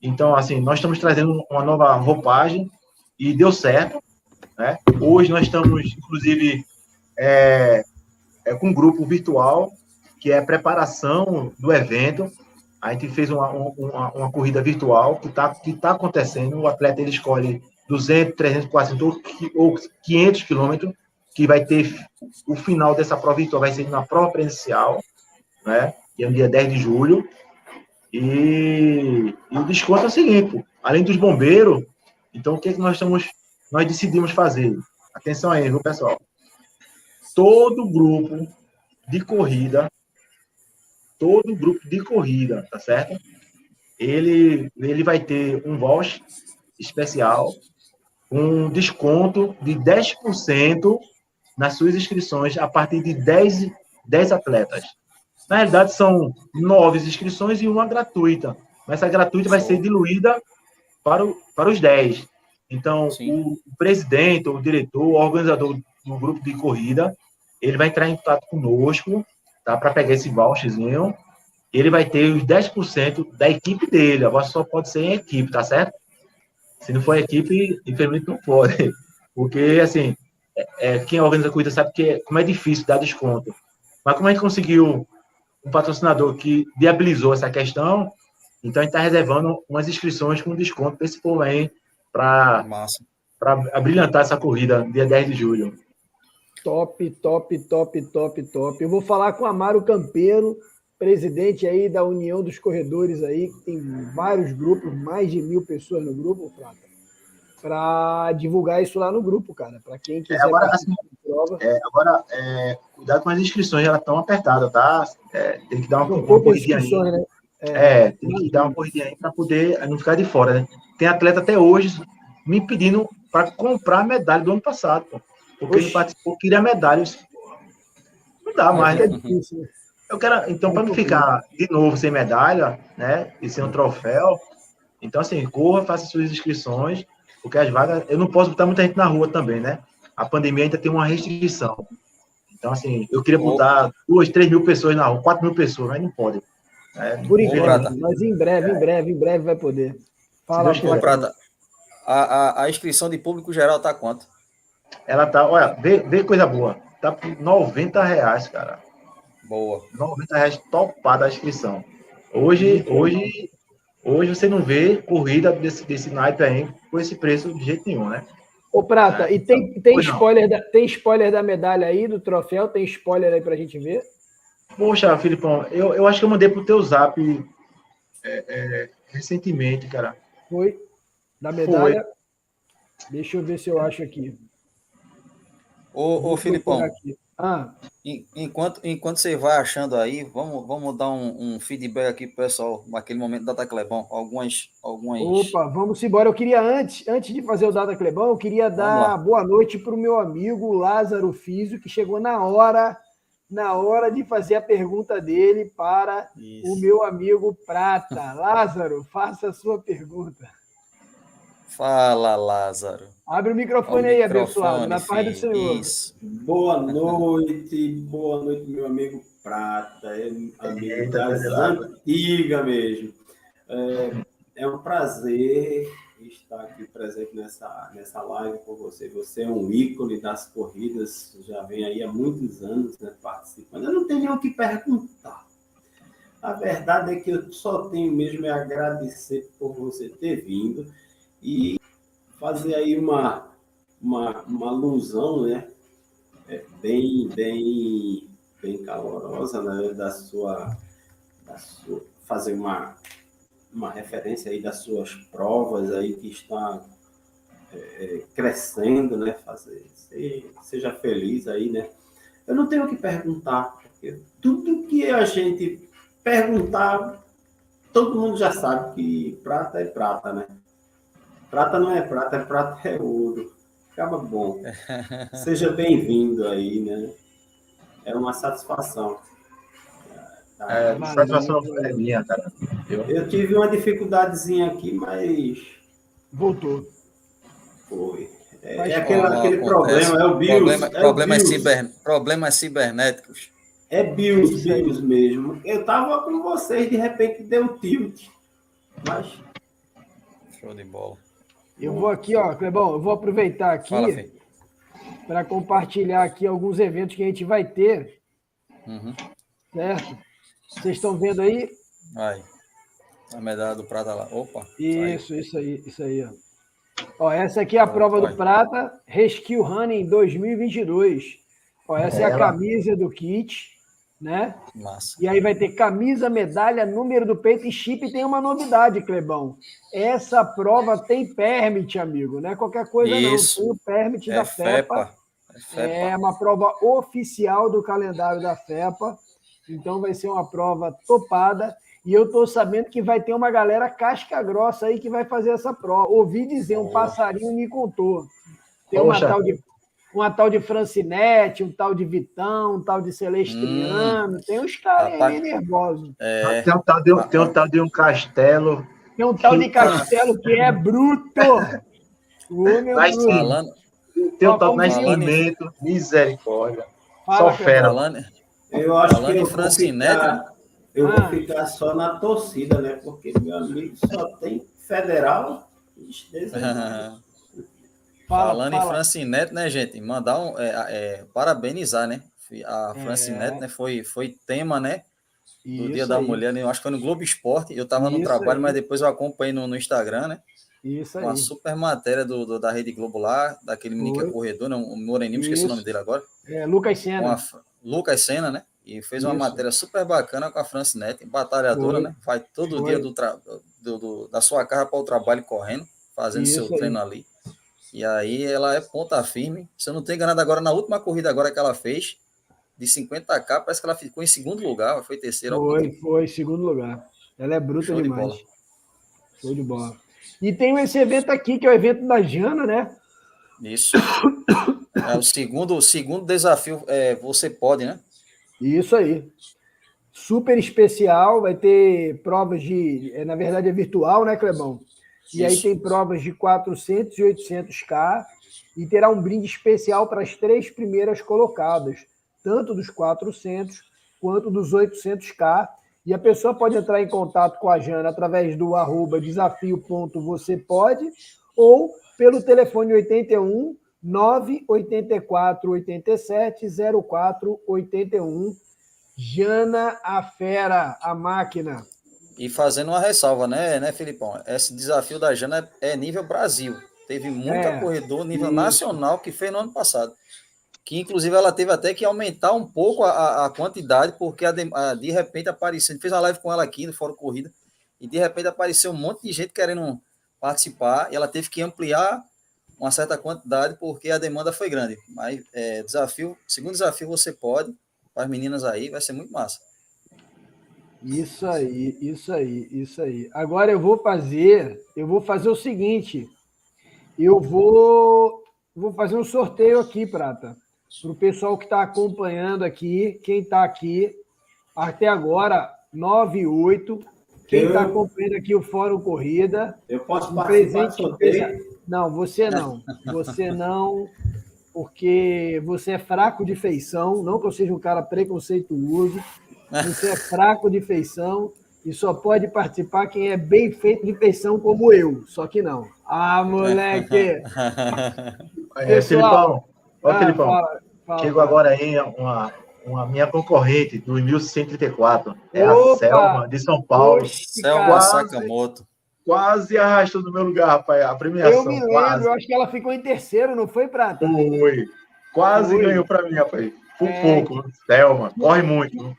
Então, assim, nós estamos trazendo uma nova roupagem e deu certo, né? Hoje nós estamos, inclusive, é, é, com um grupo virtual que é preparação do evento. A gente fez uma, uma, uma corrida virtual que está que tá acontecendo. O atleta ele escolhe 200, 300, 400 ou 500 quilômetros, que vai ter o final dessa prova virtual, vai ser na prova presencial, né? que é no dia 10 de julho. E, e o desconto é o seguinte: além dos bombeiros, então o que, é que nós estamos, nós decidimos fazer? Atenção aí, viu, pessoal? Todo grupo de corrida todo grupo de corrida, tá certo? Ele, ele vai ter um voucher especial, um desconto de 10% nas suas inscrições a partir de 10, 10 atletas. Na realidade, são nove inscrições e uma gratuita. Mas essa gratuita vai ser diluída para, o, para os 10. Então, o, o presidente, o diretor, o organizador do grupo de corrida, ele vai entrar em contato conosco tá? Para pegar esse voucherzinho, ele vai ter os 10% da equipe dele. Agora só pode ser em equipe, tá certo? Se não for equipe, infelizmente não pode. Porque, assim, é, é, quem organiza a corrida sabe que é, como é difícil dar desconto. Mas como a gente conseguiu um patrocinador que viabilizou essa questão, então a gente está reservando umas inscrições com desconto para esse povo aí, para abrilhantar essa corrida, dia 10 de julho. Top, top, top, top, top. Eu vou falar com o Amaro Campeiro, presidente aí da União dos Corredores aí, que tem vários grupos, mais de mil pessoas no grupo, Prata, para divulgar isso lá no grupo, cara, para quem quiser é, agora, assim, prova. É, agora, é, cuidado com as inscrições, elas estão apertadas, tá? É, tem que dar uma, uma corridinha aí. Né? É, é, tem que dar uma corridinha aí para poder não ficar de fora, né? Tem atleta até hoje me pedindo para comprar a medalha do ano passado, pô. Porque Oxi. ele participou, queria medalhas. Não dá mais, é né? Eu quero, então, para não ficar de novo sem medalha, né? E sem um troféu, então, assim, corra, faça suas inscrições, porque as vagas. Eu não posso botar muita gente na rua também, né? a pandemia ainda tem uma restrição. Então, assim, eu queria botar duas, três mil pessoas na rua, quatro mil pessoas, mas não pode. É, Por enquanto, mas em breve, em breve, em breve vai poder. Fala, Prata. A, a, a inscrição de público geral tá quanto? Ela tá, olha, vê, vê coisa boa. Tá por 90 reais, cara. Boa. 90 reais topada a inscrição. Hoje, hoje, hoje você não vê corrida desse, desse naipe aí com esse preço de jeito nenhum, né? Ô, Prata, é, e tem, então, tem, spoiler da, tem spoiler da medalha aí, do troféu? Tem spoiler aí pra gente ver? Poxa, Filipão, eu, eu acho que eu mandei pro teu zap é, é, recentemente, cara. Foi? Da medalha? Foi. Deixa eu ver se eu acho aqui. Ô, ô Filipão, ah. enquanto, enquanto você vai achando aí, vamos, vamos dar um, um feedback aqui pro pessoal, naquele momento da Data Clebão, algumas, algumas... Opa, vamos embora. Eu queria, antes, antes de fazer o Data Clebão, eu queria dar boa noite para o meu amigo Lázaro Físio, que chegou na hora na hora de fazer a pergunta dele para Isso. o meu amigo Prata. Lázaro, [laughs] faça a sua pergunta. Fala, Lázaro. Abre o microfone o aí, microfone, abençoado, na paz do Senhor. Isso. Boa noite, boa noite, meu amigo Prata, é amigo das antigas mesmo. É, é um prazer estar aqui presente nessa, nessa live com você. Você é um ícone das corridas, já vem aí há muitos anos né, participando. Eu não tenho o que perguntar. A verdade é que eu só tenho mesmo é agradecer por você ter vindo e fazer aí uma, uma, uma alusão, né? É, bem, bem, bem calorosa, né? Da sua, da sua, fazer uma, uma referência aí das suas provas aí que está é, é crescendo, né? Fazer, seja feliz aí, né? Eu não tenho o que perguntar, porque tudo que a gente perguntar, todo mundo já sabe que prata é prata, né? Prata não é prata, é prata é ouro. Acaba bom. [laughs] Seja bem-vindo aí, né? É uma satisfação. Tá? É, satisfação é minha, cara. Eu... eu tive uma dificuldadezinha aqui, mas. Voltou. Foi. É, é aquele, aquele problema, é o BIOS. Problema, é problemas, BIOS. Ciber, problemas cibernéticos. É BIOS, BIOS mesmo. Eu tava com vocês, de repente deu um tilt. Mas. Show de bola. Eu vou aqui, ó, Clebão, eu vou aproveitar aqui para compartilhar aqui alguns eventos que a gente vai ter. Uhum. Certo? Vocês estão vendo aí? Vai. A medalha do prata lá. Opa. Isso, saiu. isso aí, isso aí. Ó. ó essa aqui é a prova vai. do prata, Rescue Running 2022. Ó, essa é, é a camisa do kit né? Massa. E aí vai ter camisa, medalha, número do peito e chip. E tem uma novidade, Clebão. Essa prova tem permit, amigo. Não é qualquer coisa, Isso. não. Tem o permit é da FEPA. FEPA. É, FEPA. é uma prova oficial do calendário da FEPA. Então vai ser uma prova topada. E eu estou sabendo que vai ter uma galera casca grossa aí que vai fazer essa prova. Ouvi dizer, um passarinho me contou. Tem uma tal de uma tal de Francinete, um tal de Vitão, um tal de Celestriano. Hum, tem uns caras aí nervosos. É... Tem, um tal de, tem um tal de um castelo. Tem um tal de castelo que é bruto. [laughs] O meu Mas, bruto. Falando... Tem um tal de nascimento, misericórdia. Fala, só fera. Falando, eu acho falando que eu Francinete. Ficar, eu ah. vou ficar só na torcida, né? Porque meu amigo só tem federal. Ixi, [laughs] Fala, Falando fala. em Francinete, né, gente? Mandar um. É, é, parabenizar, né? A Francinete, é. né? Foi, foi tema, né? Do Isso Dia da Mulher, né? Eu acho que foi no Globo Esporte. Eu estava no trabalho, aí. mas depois eu acompanhei no, no Instagram, né? Isso aí. Uma super matéria do, do, da Rede Globo lá, daquele menino que é corredor, né? O Moreninho, esqueci o nome dele agora. É, Lucas Senna. A, Lucas Senna, né? E fez uma Isso. matéria super bacana com a Francinete, batalhadora, né? Vai todo dia do, do, da sua casa para o trabalho correndo, fazendo Isso seu aí. treino ali. E aí ela é ponta firme. Se eu não tenho enganado agora, na última corrida agora que ela fez, de 50k, parece que ela ficou em segundo lugar, foi terceira. Foi, foi, segundo lugar. Ela é bruta Show demais. De Show de bola. E tem esse evento aqui, que é o evento da Jana, né? Isso. É o segundo, o segundo desafio, é, você pode, né? Isso aí. Super especial, vai ter provas de. É, na verdade, é virtual, né, Clebão? E aí tem provas de 400 e 800K. e terá um brinde especial para as três primeiras colocadas, tanto dos 400 quanto dos 800k. E a pessoa pode entrar em contato com a Jana através do arroba desafio.vocêpode ou pelo telefone 81 984 87 04 81. Jana a Fera, a máquina. E fazendo uma ressalva, né, né, Filipão? Esse desafio da Jana é nível Brasil. Teve muita é, corredor nível isso. nacional que fez no ano passado. Que inclusive ela teve até que aumentar um pouco a, a quantidade, porque a de, a, de, repente apareceu. A gente fez uma live com ela aqui no Fórum Corrida, e de repente apareceu um monte de gente querendo participar, e ela teve que ampliar uma certa quantidade, porque a demanda foi grande. Mas é, desafio, segundo desafio, você pode, para as meninas aí, vai ser muito massa. Isso aí, isso aí, isso aí. Agora eu vou fazer, eu vou fazer o seguinte. Eu vou, vou fazer um sorteio aqui, Prata, para o pessoal que está acompanhando aqui, quem está aqui até agora, 98. Quem está acompanhando aqui o Fórum Corrida. Eu posso um presente sorteio? Não, você não. Você não, porque você é fraco de feição. Não que eu seja um cara preconceituoso. Você é fraco de feição e só pode participar quem é bem feito de feição como eu. Só que não. Ah, moleque! [laughs] é, Filipão, ó, ah, Filipão. Fala, fala, agora aí uma, uma minha concorrente do 1134. É Opa! a Selma, de São Paulo. Oxe, Selma Sakamoto. Quase arrastou no meu lugar, rapaz, a premiação. Eu me lembro, quase. eu acho que ela ficou em terceiro, não foi, Prata? Foi. Quase foi. ganhou para mim, rapaz. Por é... pouco. Selma, corre muito.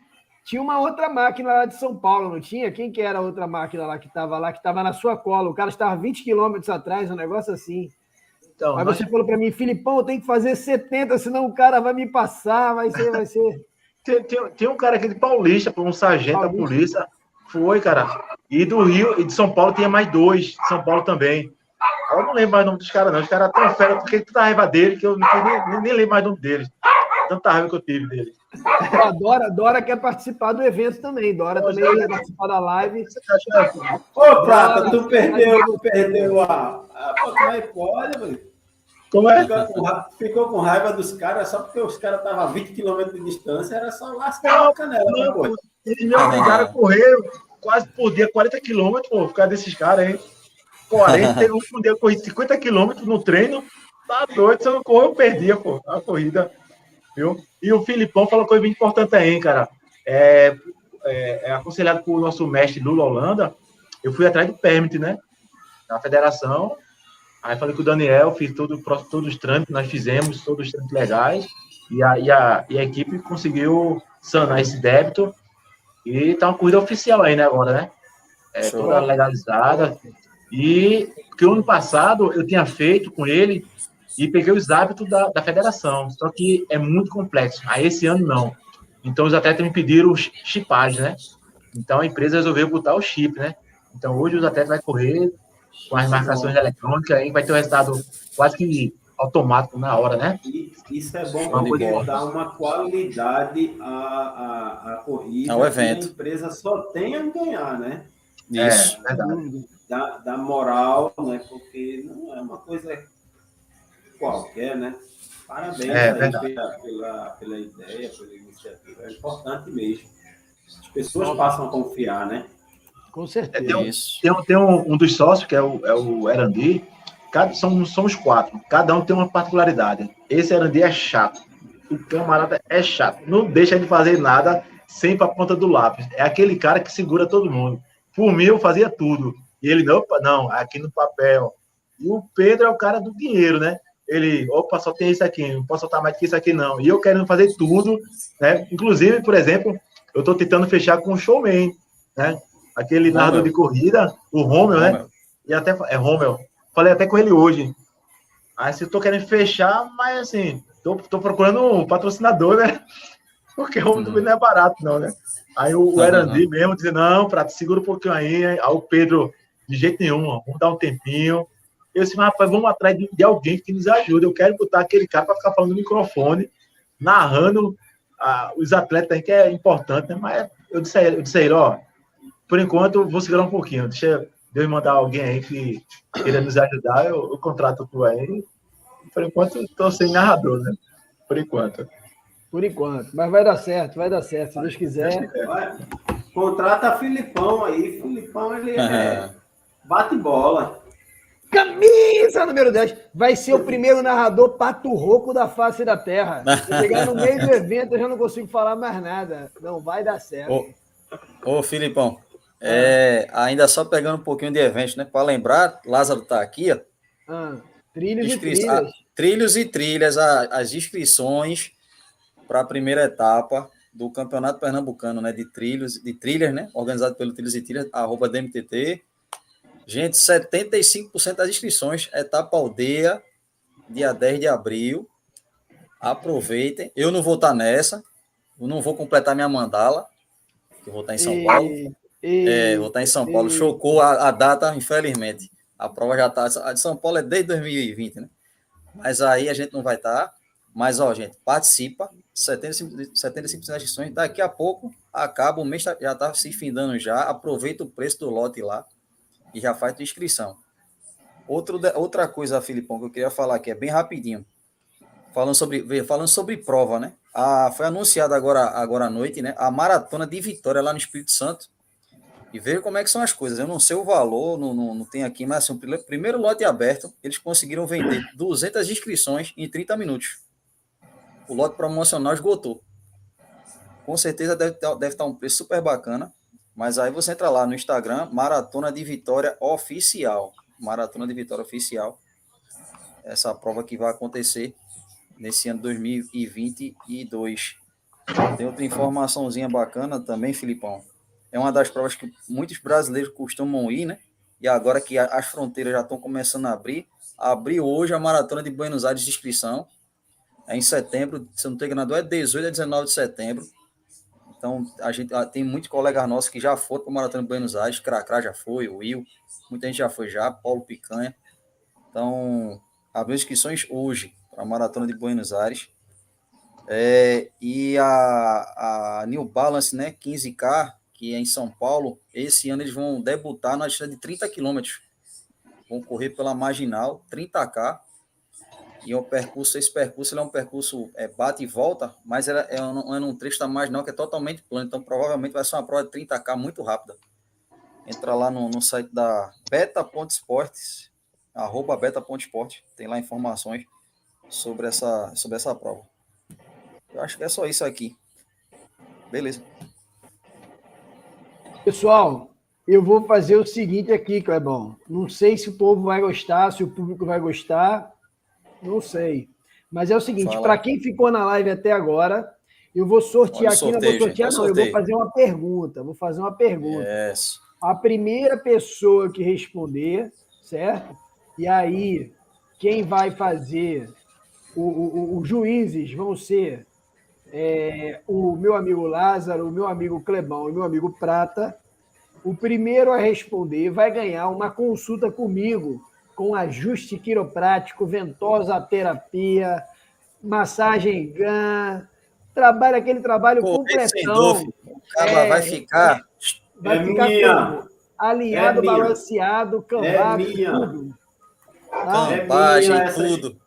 Tinha uma outra máquina lá de São Paulo, não tinha? Quem que era a outra máquina lá que estava lá, que estava na sua cola? O cara estava 20 quilômetros atrás, um negócio assim. Então, Aí você falou para mim, Filipão, eu tenho que fazer 70, senão o cara vai me passar, vai ser, vai ser. [laughs] Tem, tem, tem um cara aqui de Paulista, um sargento Paulista. da polícia. Foi, cara. E do Rio e de São Paulo tinha mais dois. São Paulo também. Eu não lembro mais o nome dos caras, não. Os caras tão fera, porque tanta raiva dele que eu nem, nem, nem lembro mais o nome deles. Tanta raiva que eu tive dele. A Dora, Dora quer participar do evento também. Dora também quer participar da live. Ô, Prata, tu perdeu, tu perdeu a. a como é que pode, mano? Como é? Ficou com, ficou com raiva dos caras só porque os caras estavam a 20 km de distância, era só lascar a canela. Não, né, eles me obrigaram a correr quase por dia, 40 km, pô, ficar desses caras aí. 40, teve um dia eu corri 50 km no treino. Tá doido, se eu não correr, eu perdia, pô, a corrida viu? E o Filipão falou coisa bem importante aí, cara. É, é, é aconselhado por nosso mestre Lula Holanda, eu fui atrás do permit, né? Na federação. Aí falei com o Daniel, fiz todo, todos os trâmites, nós fizemos todos os trâmites legais. E a, e a, e a equipe conseguiu sanar esse débito. E tá uma corrida oficial aí, né, agora, né? É, toda legalizada. E que o ano passado eu tinha feito com ele e peguei os hábitos da, da federação. Só que é muito complexo. Aí esse ano não. Então os atletas me pediram chipagem, né? Então a empresa resolveu botar o chip, né? Então hoje os atletas vão correr com as marcações eletrônicas, aí vai ter o um resultado quase que automático na hora, né? Isso é bom porque dá uma qualidade à, à, à corrida. Ao evento. a empresa só tem a ganhar, né? Isso. É, verdade. Da, da moral, né? Porque não é uma coisa qualquer, né? Parabéns é, pela, pela, pela ideia, pela iniciativa. É importante mesmo. As pessoas passam a confiar, né? Com certeza. É, tem, um, tem, um, tem um, um, dos sócios, que é o, é o Erandi, cada, são, somos quatro. Cada um tem uma particularidade. Esse Erandi é chato. O camarada é chato. Não deixa ele fazer nada sem para a ponta do lápis. É aquele cara que segura todo mundo. Por mim, eu fazia tudo. E ele, não, não, aqui no papel. E o Pedro é o cara do dinheiro, né? Ele, opa, só tem isso aqui, não posso soltar mais que isso aqui, não. E eu querendo fazer tudo, né? Inclusive, por exemplo, eu estou tentando fechar com o showman, né? Aquele narrador de corrida, o Romel, né? E até, é Romel. Falei até com ele hoje. Aí se eu tô querendo fechar, mas assim, tô, tô procurando um patrocinador, né? [laughs] Porque o Romel não é barato, não, né? Aí o, o Erandi mesmo dizendo, não, Prato, segura um pouquinho aí. Aí o Pedro, de jeito nenhum, vamos dar um tempinho. Eu disse, rapaz, vamos atrás de, de, alguém que nos ajude. Eu quero botar aquele cara para ficar falando no microfone, narrando ah, os atletas aí, que é importante, né? Mas eu disse a ele, eu disse a ele ó, por enquanto, vou segurar um pouquinho. Deixa Deus mandar alguém aí que queira nos ajudar, eu, eu contrato tu aí. Por enquanto, estou sem narrador, né? Por enquanto. Por enquanto. Mas vai dar certo, vai dar certo, se Deus quiser. Vai. Contrata Filipão aí. Filipão, ele é, bate bola. Camisa número 10. Vai ser o primeiro narrador pato rouco da face da terra. [laughs] Se chegar no meio do evento, eu já não consigo falar mais nada. Não vai dar certo. Ô, ô Filipão, é, ainda só pegando um pouquinho de evento, né? Para lembrar, Lázaro tá aqui, ó. Ah, trilhos Inscri... e trilhas. trilhos e trilhas, a, as inscrições para a primeira etapa do Campeonato Pernambucano, né? De trilhos, de trilhas, né? Organizado pelo Trilhos e Trilhas, arroba DMTT. Gente, 75% das inscrições, etapa aldeia, dia 10 de abril. Aproveitem. Eu não vou estar nessa. Eu não vou completar minha mandala, que eu vou estar em São E- Paulo. e- É, vou estar em São Paulo. e- Chocou a, a data, infelizmente. A prova já está. A de São Paulo é desde 2020, né? Mas aí a gente não vai estar. Mas, ó, gente, participa. 75%, 75 das inscrições. Daqui a pouco acaba. O mês tá- já está se findando já. Aproveita o preço do lote lá e já faz tua inscrição. Outro, outra coisa, Filipão, que eu queria falar aqui, é bem rapidinho. Falando sobre, falando sobre prova, né? A, foi anunciada agora, agora à noite, né? A maratona de Vitória lá no Espírito Santo. E veja como é que são as coisas. Eu não sei o valor, não, não, não tem aqui, mas assim, o prime- primeiro lote aberto, eles conseguiram vender 200 inscrições em 30 minutos. O lote promocional esgotou. Com certeza deve, deve estar um preço super bacana. Mas aí você entra lá no Instagram, Maratona de Vitória Oficial. Maratona de Vitória Oficial. Essa prova que vai acontecer nesse ano 2022. Tem outra informaçãozinha bacana também, Filipão. É uma das provas que muitos brasileiros costumam ir, né? E agora que as fronteiras já estão começando a abrir, abriu hoje a Maratona de Buenos Aires de inscrição. É em setembro, se eu não estou enganado, é 18 a 19 de setembro. Então, a gente ah, tem muitos colegas nossos que já foram para a Maratona de Buenos Aires, Cracrá já foi, o Will, muita gente já foi já, Paulo Picanha. Então, abriu inscrições hoje para a Maratona de Buenos Aires. É, e a, a New Balance, né, 15K, que é em São Paulo, esse ano eles vão debutar na distância de 30 quilômetros. Vão correr pela Marginal, 30K. E um percurso, esse percurso é um percurso é, bate e volta, mas ela é, um, é num trecho da Marginal que é totalmente plano. Então, provavelmente vai ser uma prova de 30K muito rápida. Entra lá no, no site da Beta.Esportes, arroba Beta.Esporte, tem lá informações sobre essa, sobre essa prova. Eu acho que é só isso aqui. Beleza. Pessoal, eu vou fazer o seguinte aqui, Clebão. Não sei se o povo vai gostar, se o público vai gostar. Não sei. Mas é o seguinte, para quem ficou na live até agora, eu vou sortear aqui, não vou sortear, gente, não, eu vou fazer uma pergunta. Vou fazer uma pergunta. Yes. A primeira pessoa que responder, certo? E aí, quem vai fazer os juízes vão ser é, o meu amigo Lázaro, o meu amigo Clebão e o meu amigo Prata. O primeiro a responder vai ganhar uma consulta comigo com ajuste quiroprático, ventosa terapia, massagem GAN, trabalho, aquele trabalho sem completão. cara É, vai ficar. Vai É ficar minha. Alinhado, É balanceado, cambado, minha. tudo. É Cambagem, essa- tudo.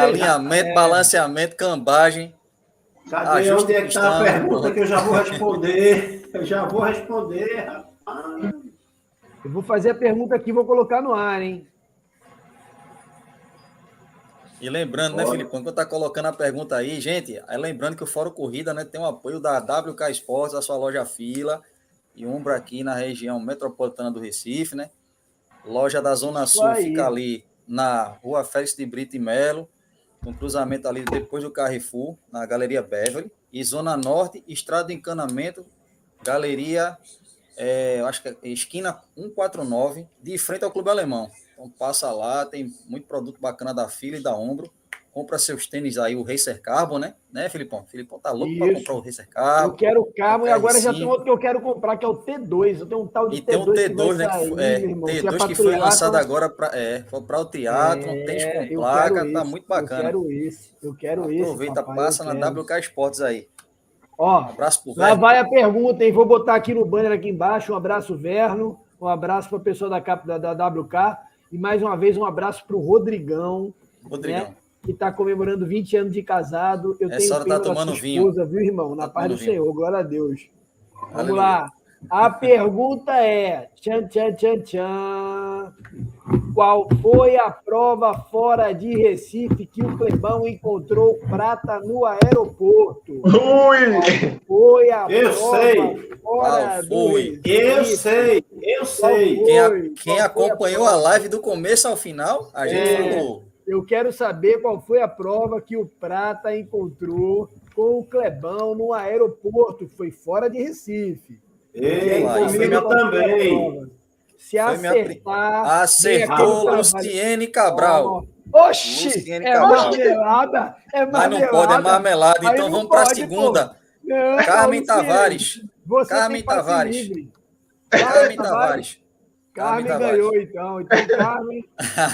Alinhamento, é. balanceamento, cambagem. Cadê ajuste onde é que está a pergunta pronto. que eu já vou responder? Eu já vou responder, rapaz. Eu vou fazer a pergunta aqui, vou colocar no ar, hein? E lembrando, né, Olha. Filipão, enquanto tá colocando a pergunta aí, gente, é lembrando que o Fórum Corrida, né, tem o apoio da WK Esportes, a sua loja Fila e Umbra aqui na região metropolitana do Recife, né? Loja da Zona Sul aí. fica ali na Rua Félix de Brito e Melo, no cruzamento ali depois do Carrefour, na Galeria Beverly, e Zona Norte, Estrada de Encanamento, Galeria, é, acho que é esquina 149, de frente ao Clube Alemão. Então passa lá, tem muito produto bacana da fila e da Ombro. Compra seus tênis aí, o Racer Carbon, né? Né, Filipão? Filipão tá louco para comprar o Racer Eu Carbon. quero o Cabo e agora já R5. tem outro que eu quero comprar, que é o T2. Eu tenho um tal de E tem T2 um que T2, vai né? sair, foi- é, irmão. Se é T2 pra que foi triatlon, lançado agora para é, para o teatro, é, tênis eu com placa, tá muito bacana. Eu quero esse, eu quero esse. Aproveita, passa eu na quero. WK Esportes aí. Ó, Abraço pro Lá vai a pergunta, hein? Vou botar aqui no banner aqui embaixo. Um abraço, Verno. Um abraço para a pessoa da, da, da WK. E mais uma vez, um abraço para o Rodrigão, Rodrigão. Né? que está comemorando 20 anos de casado. Eu Essa tenho hora tá tomando esposa, vinho. viu, irmão? Na tá paz do vinho. Senhor, glória a Deus. Vamos Aleluia. lá. A pergunta é: tchan, tchan, tchan, tchan. Qual foi a prova fora de Recife que o Clebão encontrou prata no aeroporto? Ui! Foi a eu prova sei. fora foi? Eu sei, eu sei. Quem, a, quem acompanhou a, a, live do começo ao final, a gente é, falou. Eu quero saber qual foi a prova que o Prata encontrou com o Clebão no aeroporto. Foi fora de Recife. Ei, comigo também. Se acertar. Acertou Luciene Cabral. Oxi! Luciene é Cabral. marmelada. É marmelada. Mas não pode, é marmelada. Então vamos para a segunda. Não, Carmen Tavares. Carmen Tavares. Carmen Tavares. Carmen, Carmen ganhou, então. Então, Carmen,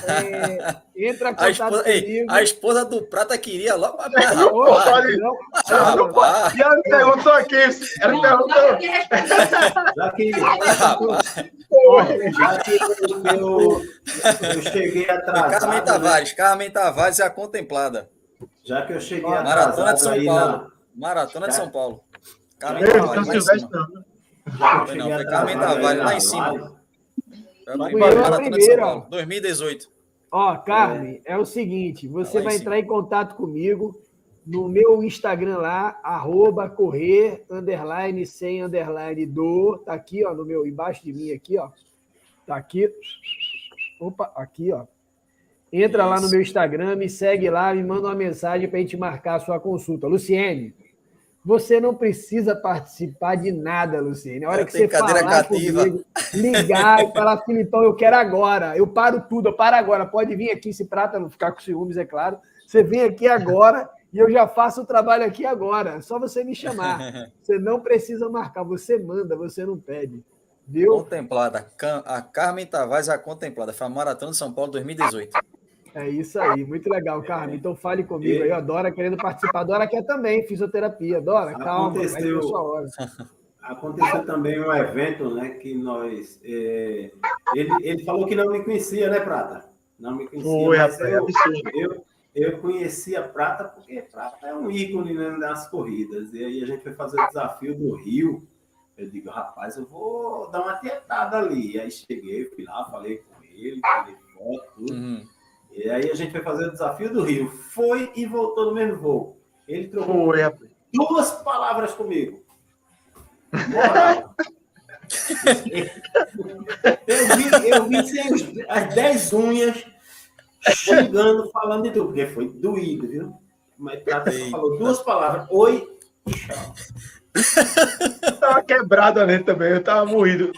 é, [laughs] entra a esposa, ei, a esposa do Prata queria logo. Mas, rapaz, não, não, não, e ela me perguntou aqui. Ela me perguntou. Já que, já que eu, eu cheguei atrasado. Carmen Tavares, né? Carmen Tavares é a contemplada. Já que eu cheguei atrasado. Maratona de São Paulo. Na... Maratona de São Paulo. Carmen Tavares. Não, foi Carmen Tavares lá em cima. Foi a primeira. 2018. Ó, Carmen, é, é o seguinte: você vai entrar em contato comigo no meu Instagram lá, arroba correr, underline, sem underline do. Tá aqui, ó, no meu, embaixo de mim aqui, ó. Tá aqui. Opa, aqui, ó. Entra Isso. lá no meu Instagram, me segue lá, me manda uma mensagem para a gente marcar a sua consulta. Luciene, você não precisa participar de nada, Luciene. A hora que você falar cativa. comigo, ligar e falar, Filipão, eu quero agora. Eu paro tudo, eu paro agora. Pode vir aqui, se prata não ficar com ciúmes, é claro. Você vem aqui agora e eu já faço o trabalho aqui agora. É só você me chamar. [laughs] Você não precisa marcar, você manda, você não pede. Viu? Contemplada. A Carmen Tavares, a contemplada. Foi a Maratona de São Paulo 2018. É isso aí, muito legal, Carmen. Então fale comigo aí, a Dora querendo participar. A Dora quer também fisioterapia. Dora, calma, aconteceu, sua hora. Aconteceu também um evento, né, que nós... É, ele, ele falou que não me conhecia, né, Prata? Não me conhecia, Foi, mas eu, eu, eu conhecia Prata porque Prata é um ícone né, nas corridas. E aí a gente foi fazer o desafio do Rio. Eu digo, rapaz, eu vou dar uma tietada ali. E aí cheguei, fui lá, falei com ele, falei foto, tudo. Uhum. E aí a gente foi fazer o desafio do Rio. Foi e voltou no mesmo voo. Ele trocou foi. duas palavras comigo. eu vi, eu vi sem as dez unhas xingando, falando de tudo, porque foi doído, viu? Mas Prata só falou duas palavras: oi e tchau. tava quebrado ali também, eu tava morrido.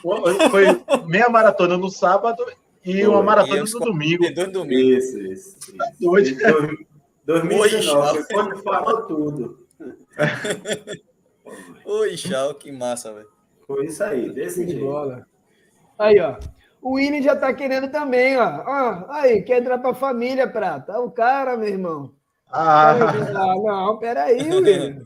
Foi meia maratona no sábado e uma maratona no domingo. Dois domingos. Isso, isso. isso. Tá doido. 2019, quando falou tudo. [laughs] Oi, Chau, que massa, velho. Foi isso aí, desse de bola. Aí, ó. O William já tá querendo também, ó. ó aí, quer entrar pra família, Prata. O cara, meu irmão. Ah, ah não, peraí, [laughs] William.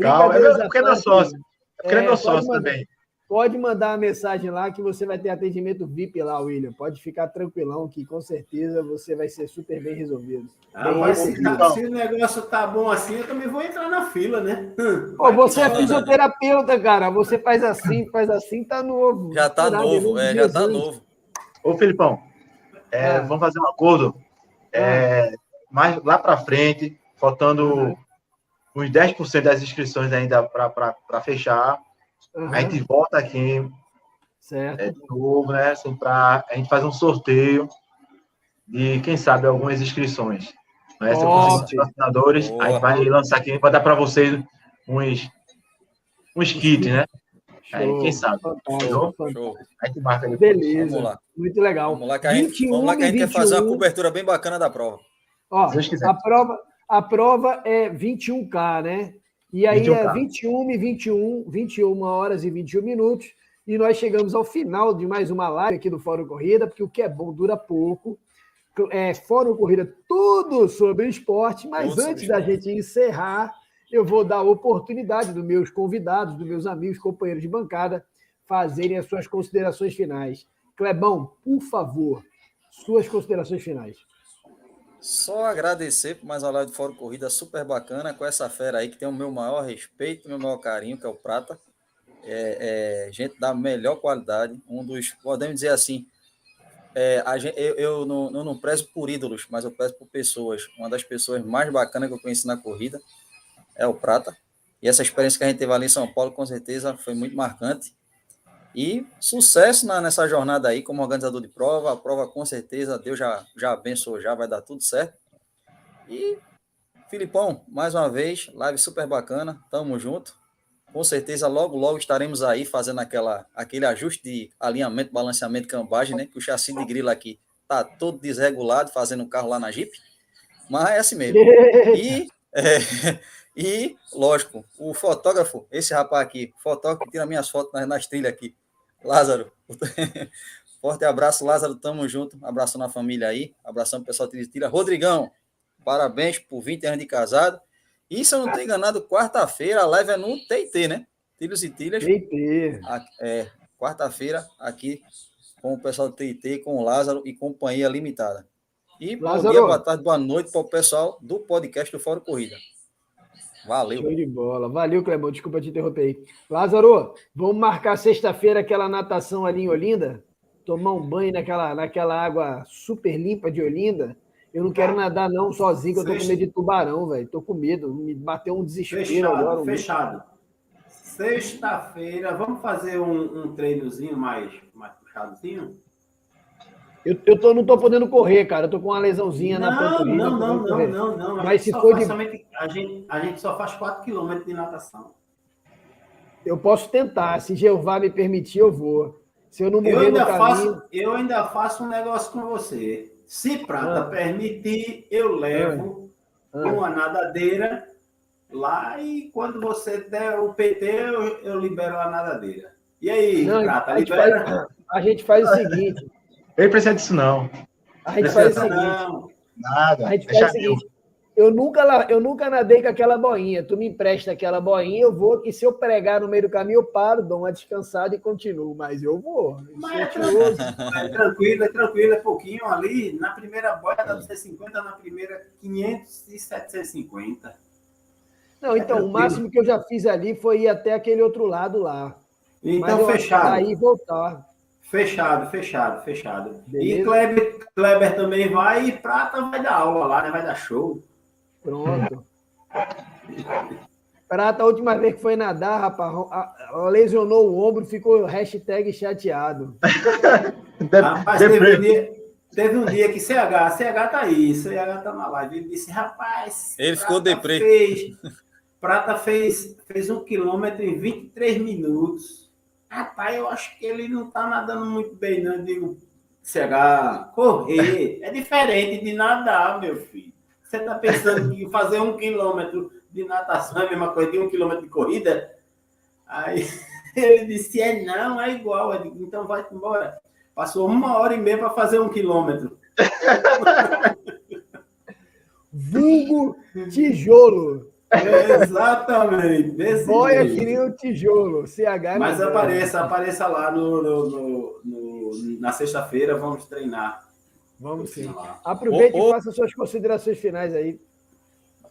Calma, é porque é meu sócio. É porque é meu sócio também. Pode mandar uma mensagem lá que você vai ter atendimento VIP lá, William. Pode ficar tranquilão que com certeza você vai ser super bem resolvido. Ah, bem mas se, tá, se, o negócio tá bom assim, eu também vou entrar na fila, né? Pô, você é fisioterapeuta, cara. Você faz assim, faz assim, tá novo. Já tá novo, é, já tá novo. Ô, Filipão, é, ah. vamos fazer um acordo. É, ah. mais lá para frente, faltando uns 10% das inscrições ainda para fechar Uhum. A gente volta aqui certo. É, de novo, né? Assim, pra, a gente faz um sorteio de, quem sabe, algumas inscrições. Né? Se eu conseguir patrocinadores, Boa. a gente vai lançar aqui para dar para vocês uns, uns kits, né? Aí, quem sabe? Show, show. A gente marca ali. Beleza. Vamos lá. Muito legal. Vamos lá que a gente, vamos lá que a gente quer fazer uma cobertura bem bacana da prova. Ó, a prova, a prova é 21K, né? E aí 21, é 21 e 21, 21 horas e 21 minutos. E nós chegamos ao final de mais uma live aqui do Fórum Corrida, porque o que é bom dura pouco. É, Fórum Corrida, tudo sobre esporte, mas Nossa, antes da gente encerrar, eu vou dar a oportunidade dos meus convidados, dos meus amigos, companheiros de bancada, fazerem as suas considerações finais. Clebão, por favor, suas considerações finais. Só agradecer por mais uma live de Fórum Corrida super bacana com essa fera aí que tem o meu maior respeito, meu maior carinho, que é o Prata. É, é gente da melhor qualidade, um dos, podemos dizer assim, é, gente, eu, eu, não, eu não prezo por ídolos, mas eu prezo por pessoas. Uma das pessoas mais bacanas que eu conheci na corrida é o Prata. E essa experiência que a gente teve ali em São Paulo, com certeza, foi muito marcante. E sucesso na, nessa jornada aí como organizador de prova. A prova, com certeza, Deus já, já abençoou, já vai dar tudo certo. E, Filipão, mais uma vez, live super bacana. Tamo junto. Com certeza, logo, logo estaremos aí fazendo aquela, aquele ajuste de alinhamento, balanceamento, cambagem, né? Que o chassi de grilo aqui tá todo desregulado, fazendo um carro lá na Jeep. Mas é assim mesmo. [laughs] E, é, e, lógico, o fotógrafo, esse rapaz aqui, fotógrafo que tira minhas fotos nas, nas trilhas aqui, Lázaro. [laughs] Forte abraço, Lázaro, tamo junto. Abração na família aí. Abração pro pessoal de Trilha. Rodrigão, parabéns por 20 anos de casado. E se eu não estou enganado, quarta-feira a live é no TT, né? Tilhos e Tilhas. TT. É, quarta-feira aqui com o pessoal do TT, com o Lázaro e Companhia Limitada. E Lázaro. bom dia, boa tarde, boa noite para o pessoal do podcast do Fórum Corrida. Valeu. Show de bola. Valeu, Clebão. Desculpa te interromper aí. Lázaro, vamos marcar sexta-feira aquela natação ali em Olinda? Tomar um banho naquela, naquela água super limpa de Olinda? Eu não quero nadar, não, sozinho, que eu tô com medo de tubarão, velho. Tô com medo. Me bateu um desespero fechado, agora. Fechado. Sexta-feira, vamos fazer um, um treinozinho mais, mais puxadozinho? Eu, eu tô, não tô podendo correr, cara. Eu tô com uma lesãozinha não, na panturrilha. Não, não, não, não, não, não. Mas se for de... Somente, a, gente, a gente só faz 4 km de natação. Eu posso tentar. Se Jeová me permitir, eu vou. Se eu não morrer eu ainda caminho... Faço, eu ainda faço um negócio com você. Se Prata ah. permitir, eu levo ah. ah. uma nadadeira lá e quando você der o PT, eu, eu libero a nadadeira. E aí, não, Prata, a libera? Faz, a gente faz o seguinte. Ele precisa disso, não. A gente faz o seguinte. Não. Nada. A gente faz o seguinte eu nunca, eu nunca nadei com aquela boinha. Tu me empresta aquela boinha, eu vou, e se eu pregar no meio do caminho, eu paro, dou uma descansada e continuo. Mas eu vou. Mas é, tranquilo, é tranquilo, é tranquilo, é pouquinho ali. Na primeira boia dá 250, na primeira 500 e 750. Não, então, é o máximo que eu já fiz ali foi ir até aquele outro lado lá. Então, fechado. Aí voltar. Fechado, fechado, fechado. Beleza. E Kleber, Kleber também vai e Prata vai dar aula lá, né? Vai dar show. Pronto. Prata, a última vez que foi nadar, rapaz, lesionou o ombro, ficou hashtag chateado. [laughs] rapaz, teve um, dia, teve um dia que CH, CH tá aí, CH tá na live, ele disse, rapaz... Ele ficou deprê. Fez, Prata fez, fez um quilômetro em 23 minutos. Rapaz, eu acho que ele não tá nadando muito bem, não. Eu digo, CH, correr é diferente de nadar, meu filho. Você está pensando em fazer um quilômetro de natação é a mesma coisa de um quilômetro de corrida? Aí [laughs] ele disse: é não, é igual. Eu digo, então vai embora. Passou uma hora e meia para fazer um quilômetro. [laughs] Vulgo tijolo. Exatamente. Boia que nem o tijolo. CH Mas apareça, apareça lá no, no, no, no na sexta-feira, vamos treinar. Vamos sim. Aproveite ô, ô. e faça suas considerações finais aí.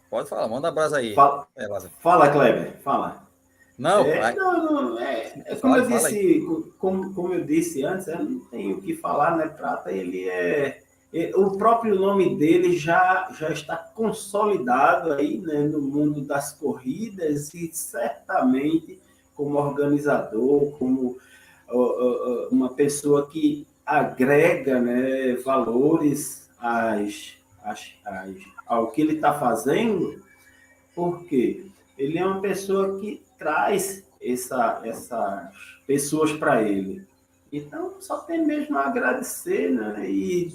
Pode falar, manda a brasa aí. Fala, é, fala Kleber, fala. Não, é, não, não é, é como fala, eu disse, como, como eu disse antes, eu não tenho o que falar, né? Prata, ele é, o próprio nome dele já, já está consolidado aí né, no mundo das corridas e certamente como organizador, como uma pessoa que agrega né, valores às, às, às, ao que ele está fazendo, porque ele é uma pessoa que traz essa, essas pessoas para ele. Então, só tem mesmo a agradecer né, e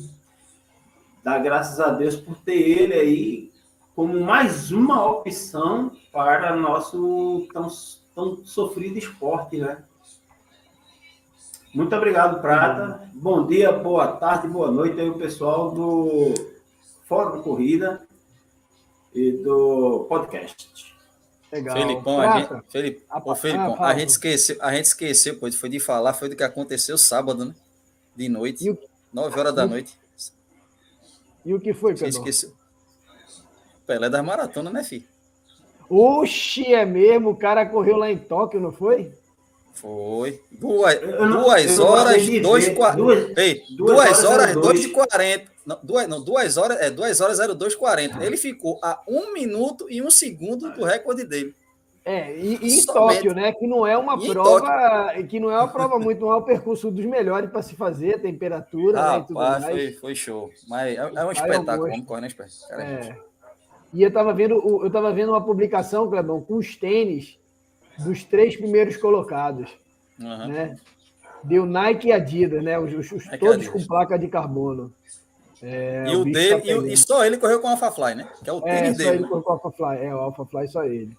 dar graças a Deus por ter ele aí como mais uma opção para nosso tão, tão sofrido esporte, né? Muito obrigado, Prata. Bom dia, boa tarde, boa noite aí o pessoal do Fórum Corrida e do podcast. Legal. Felipão, a gente, Felip, ô, Felipão, ah, a gente esqueceu, a gente esqueceu, pois foi de falar, foi do que aconteceu sábado, né? De noite, nove horas da noite. E o que foi, Pedro? Esqueci. Pelé das maratonas, né, filho? Oxi, é mesmo? O cara correu lá em Tóquio, não foi? Foi. Duas, duas horas, dois, duas, ei, duas, horas, dois de quarenta. Não, duas, não, duas horas, é duas horas, zero dois quarenta. Ele ficou a um minuto e um segundo do recorde dele. É, e, e em Tóquio, né? Que não é uma e prova, que não é uma prova muito, não é o percurso dos melhores para se fazer, temperatura, ah, né, e tudo pá, mais. Foi, foi show. Mas é, é um espetáculo, vamos correr na É. E eu estava vendo, eu tava vendo uma publicação, Clebão, com os tênis dos três primeiros colocados. Uhum. Né? Deu Nike e Adidas, né? Os, os, os todos com placa de carbono. É, e o, dele, tá e, só ele correu com o AlphaFly, né? Que é o é, tênis é, dele. Só ele né? correu com o AlphaFly, é, o AlphaFly só ele.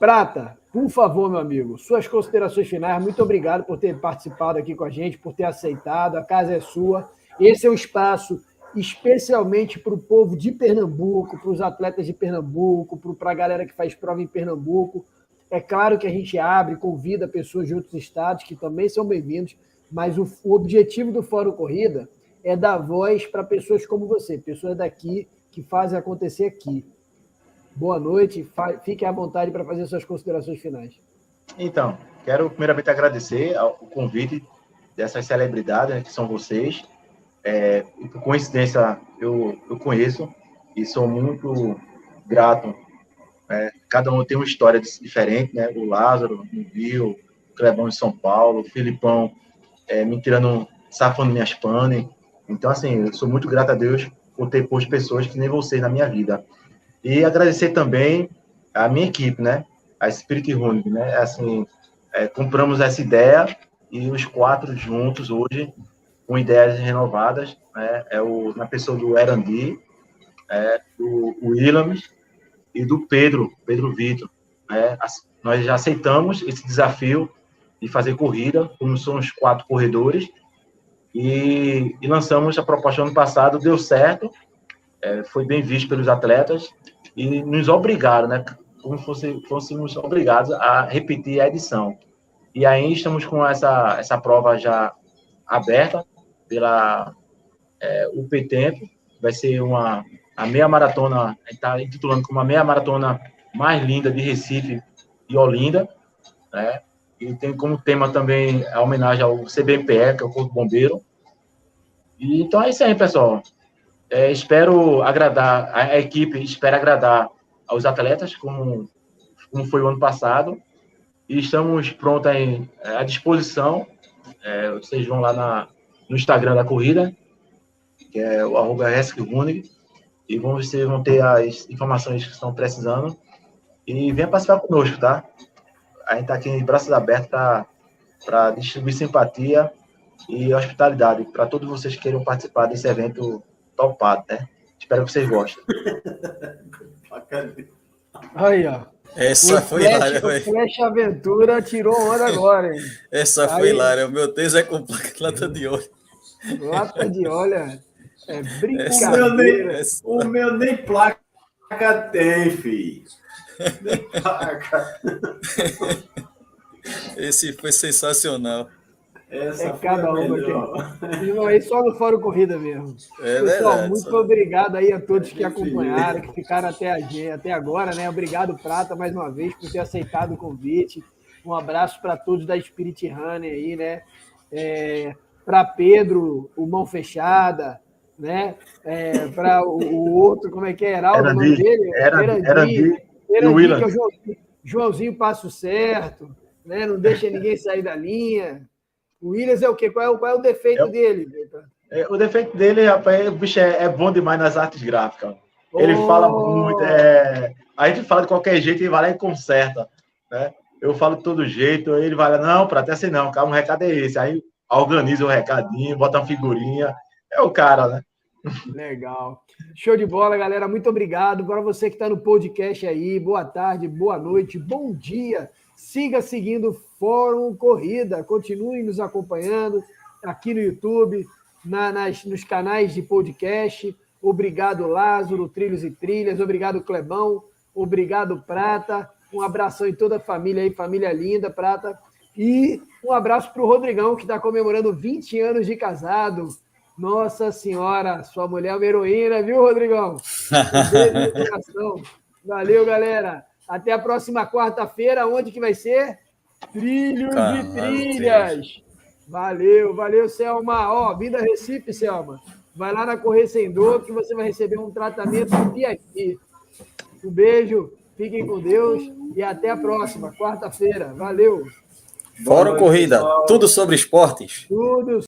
Prata, por favor, meu amigo, suas considerações finais. Muito obrigado por ter participado aqui com a gente, por ter aceitado. A casa é sua. Esse é o espaço especialmente para o povo de Pernambuco, para os atletas de Pernambuco, para a galera que faz prova em Pernambuco. É claro que a gente abre, convida pessoas de outros estados que também são bem-vindos, mas o, o objetivo do Fórum Corrida é dar voz para pessoas como você, pessoas daqui que fazem acontecer aqui. Boa noite, fique à vontade para fazer suas considerações finais. Então, quero primeiramente agradecer o convite dessas celebridades, né, que são vocês, é, por coincidência, eu, eu conheço e sou muito grato. É, cada um tem uma história diferente, né? O Lázaro, no Rio, o Clebão em São Paulo, o Filipão é, me tirando, safando minhas panes. Então, assim, eu sou muito grato a Deus por ter posto pessoas que nem vocês na minha vida. E agradecer também a minha equipe, né? A Spirit Running, né? Assim, é, compramos essa ideia e os quatro juntos hoje com ideias renovadas, né? é o, na pessoa do Erandi, é, do Williams e do Pedro, Pedro Vitor. Né? Nós já aceitamos esse desafio de fazer corrida, como somos quatro corredores, e, e lançamos a proposta ano passado, deu certo, é, foi bem visto pelos atletas, e nos obrigaram, né? como fosse, fôssemos obrigados a repetir a edição. E aí estamos com essa, essa prova já aberta, pela é, UP Tempo, vai ser uma a meia maratona, está intitulando como a meia maratona mais linda de Recife e Olinda, né? E tem como tema também a homenagem ao CBPE, que é o Corpo Bombeiro. E, então é isso aí, pessoal. É, espero agradar, a, equipe espera agradar aos atletas, como, como foi o ano passado. E estamos prontos aí, à disposição. É, vocês vão lá na, no Instagram da corrida, que é o arroba e vamos, vocês vão ter as informações que estão precisando. E venha participar conosco, tá? A gente está aqui de braços abertos para distribuir simpatia e hospitalidade para todos vocês que queiram participar desse evento topado, né? Espero que vocês gostem. [laughs] Aí, ó. Essa o foi lá, O Flash Aventura tirou onda agora, hein? Essa Aí, foi lá, O meu texto é com lata de óleo. Lata de óleo é brincadeira. O meu nem, o meu nem placa tem, filho. Nem [laughs] placa. Esse foi sensacional. Essa é cada uma aqui. Não, aí só no Fórum Corrida mesmo. É Pessoal, verdade, muito só... obrigado aí a todos que acompanharam, que ficaram até, a, até agora, né? Obrigado, Prata, mais uma vez, por ter aceitado o convite. Um abraço para todos da Spirit Runner aí, né? É, para Pedro, o Mão Fechada, né? É, para o, o, outro, como é que é? Heraldo, era o nome dele? Era, Erandi, Erandi, Erandi, que é o Joãozinho, Joãozinho Passo Certo, né? Não deixa ninguém sair da linha. O Williams é o quê? Qual é o, qual é o defeito é, dele? É, o defeito dele, rapaz, o bicho é, é bom demais nas artes gráficas. Ele oh. fala muito. É, a gente fala de qualquer jeito, ele vai lá e conserta. Né? Eu falo de todo jeito, ele vai lá, não, para até assim não, calma, um recado é esse. Aí organiza o um recadinho, bota uma figurinha. É o cara, né? Legal. Show de bola, galera. Muito obrigado. Para você que está no podcast aí, boa tarde, boa noite, bom dia. Siga seguindo o Fórum Corrida. Continue nos acompanhando aqui no YouTube, na, nas, nos canais de podcast. Obrigado, Lázaro, Trilhos e Trilhas. Obrigado, Clebão. Obrigado, Prata. Um abração em toda a família aí, família linda, Prata. E um abraço para o Rodrigão, que está comemorando 20 anos de casado. Nossa Senhora, sua mulher é uma heroína, viu, Rodrigão? [laughs] Valeu, galera. Até a próxima quarta-feira. Onde que vai ser? Trilhos Caramba, e trilhas. Valeu, valeu, Selma. Ó, Vida Recife, Selma. Vai lá na Correr Sem Dor que você vai receber um tratamento aqui. Um beijo, fiquem com Deus e até a próxima, quarta-feira. Valeu. Fora corrida, tudo sobre esportes. Tudo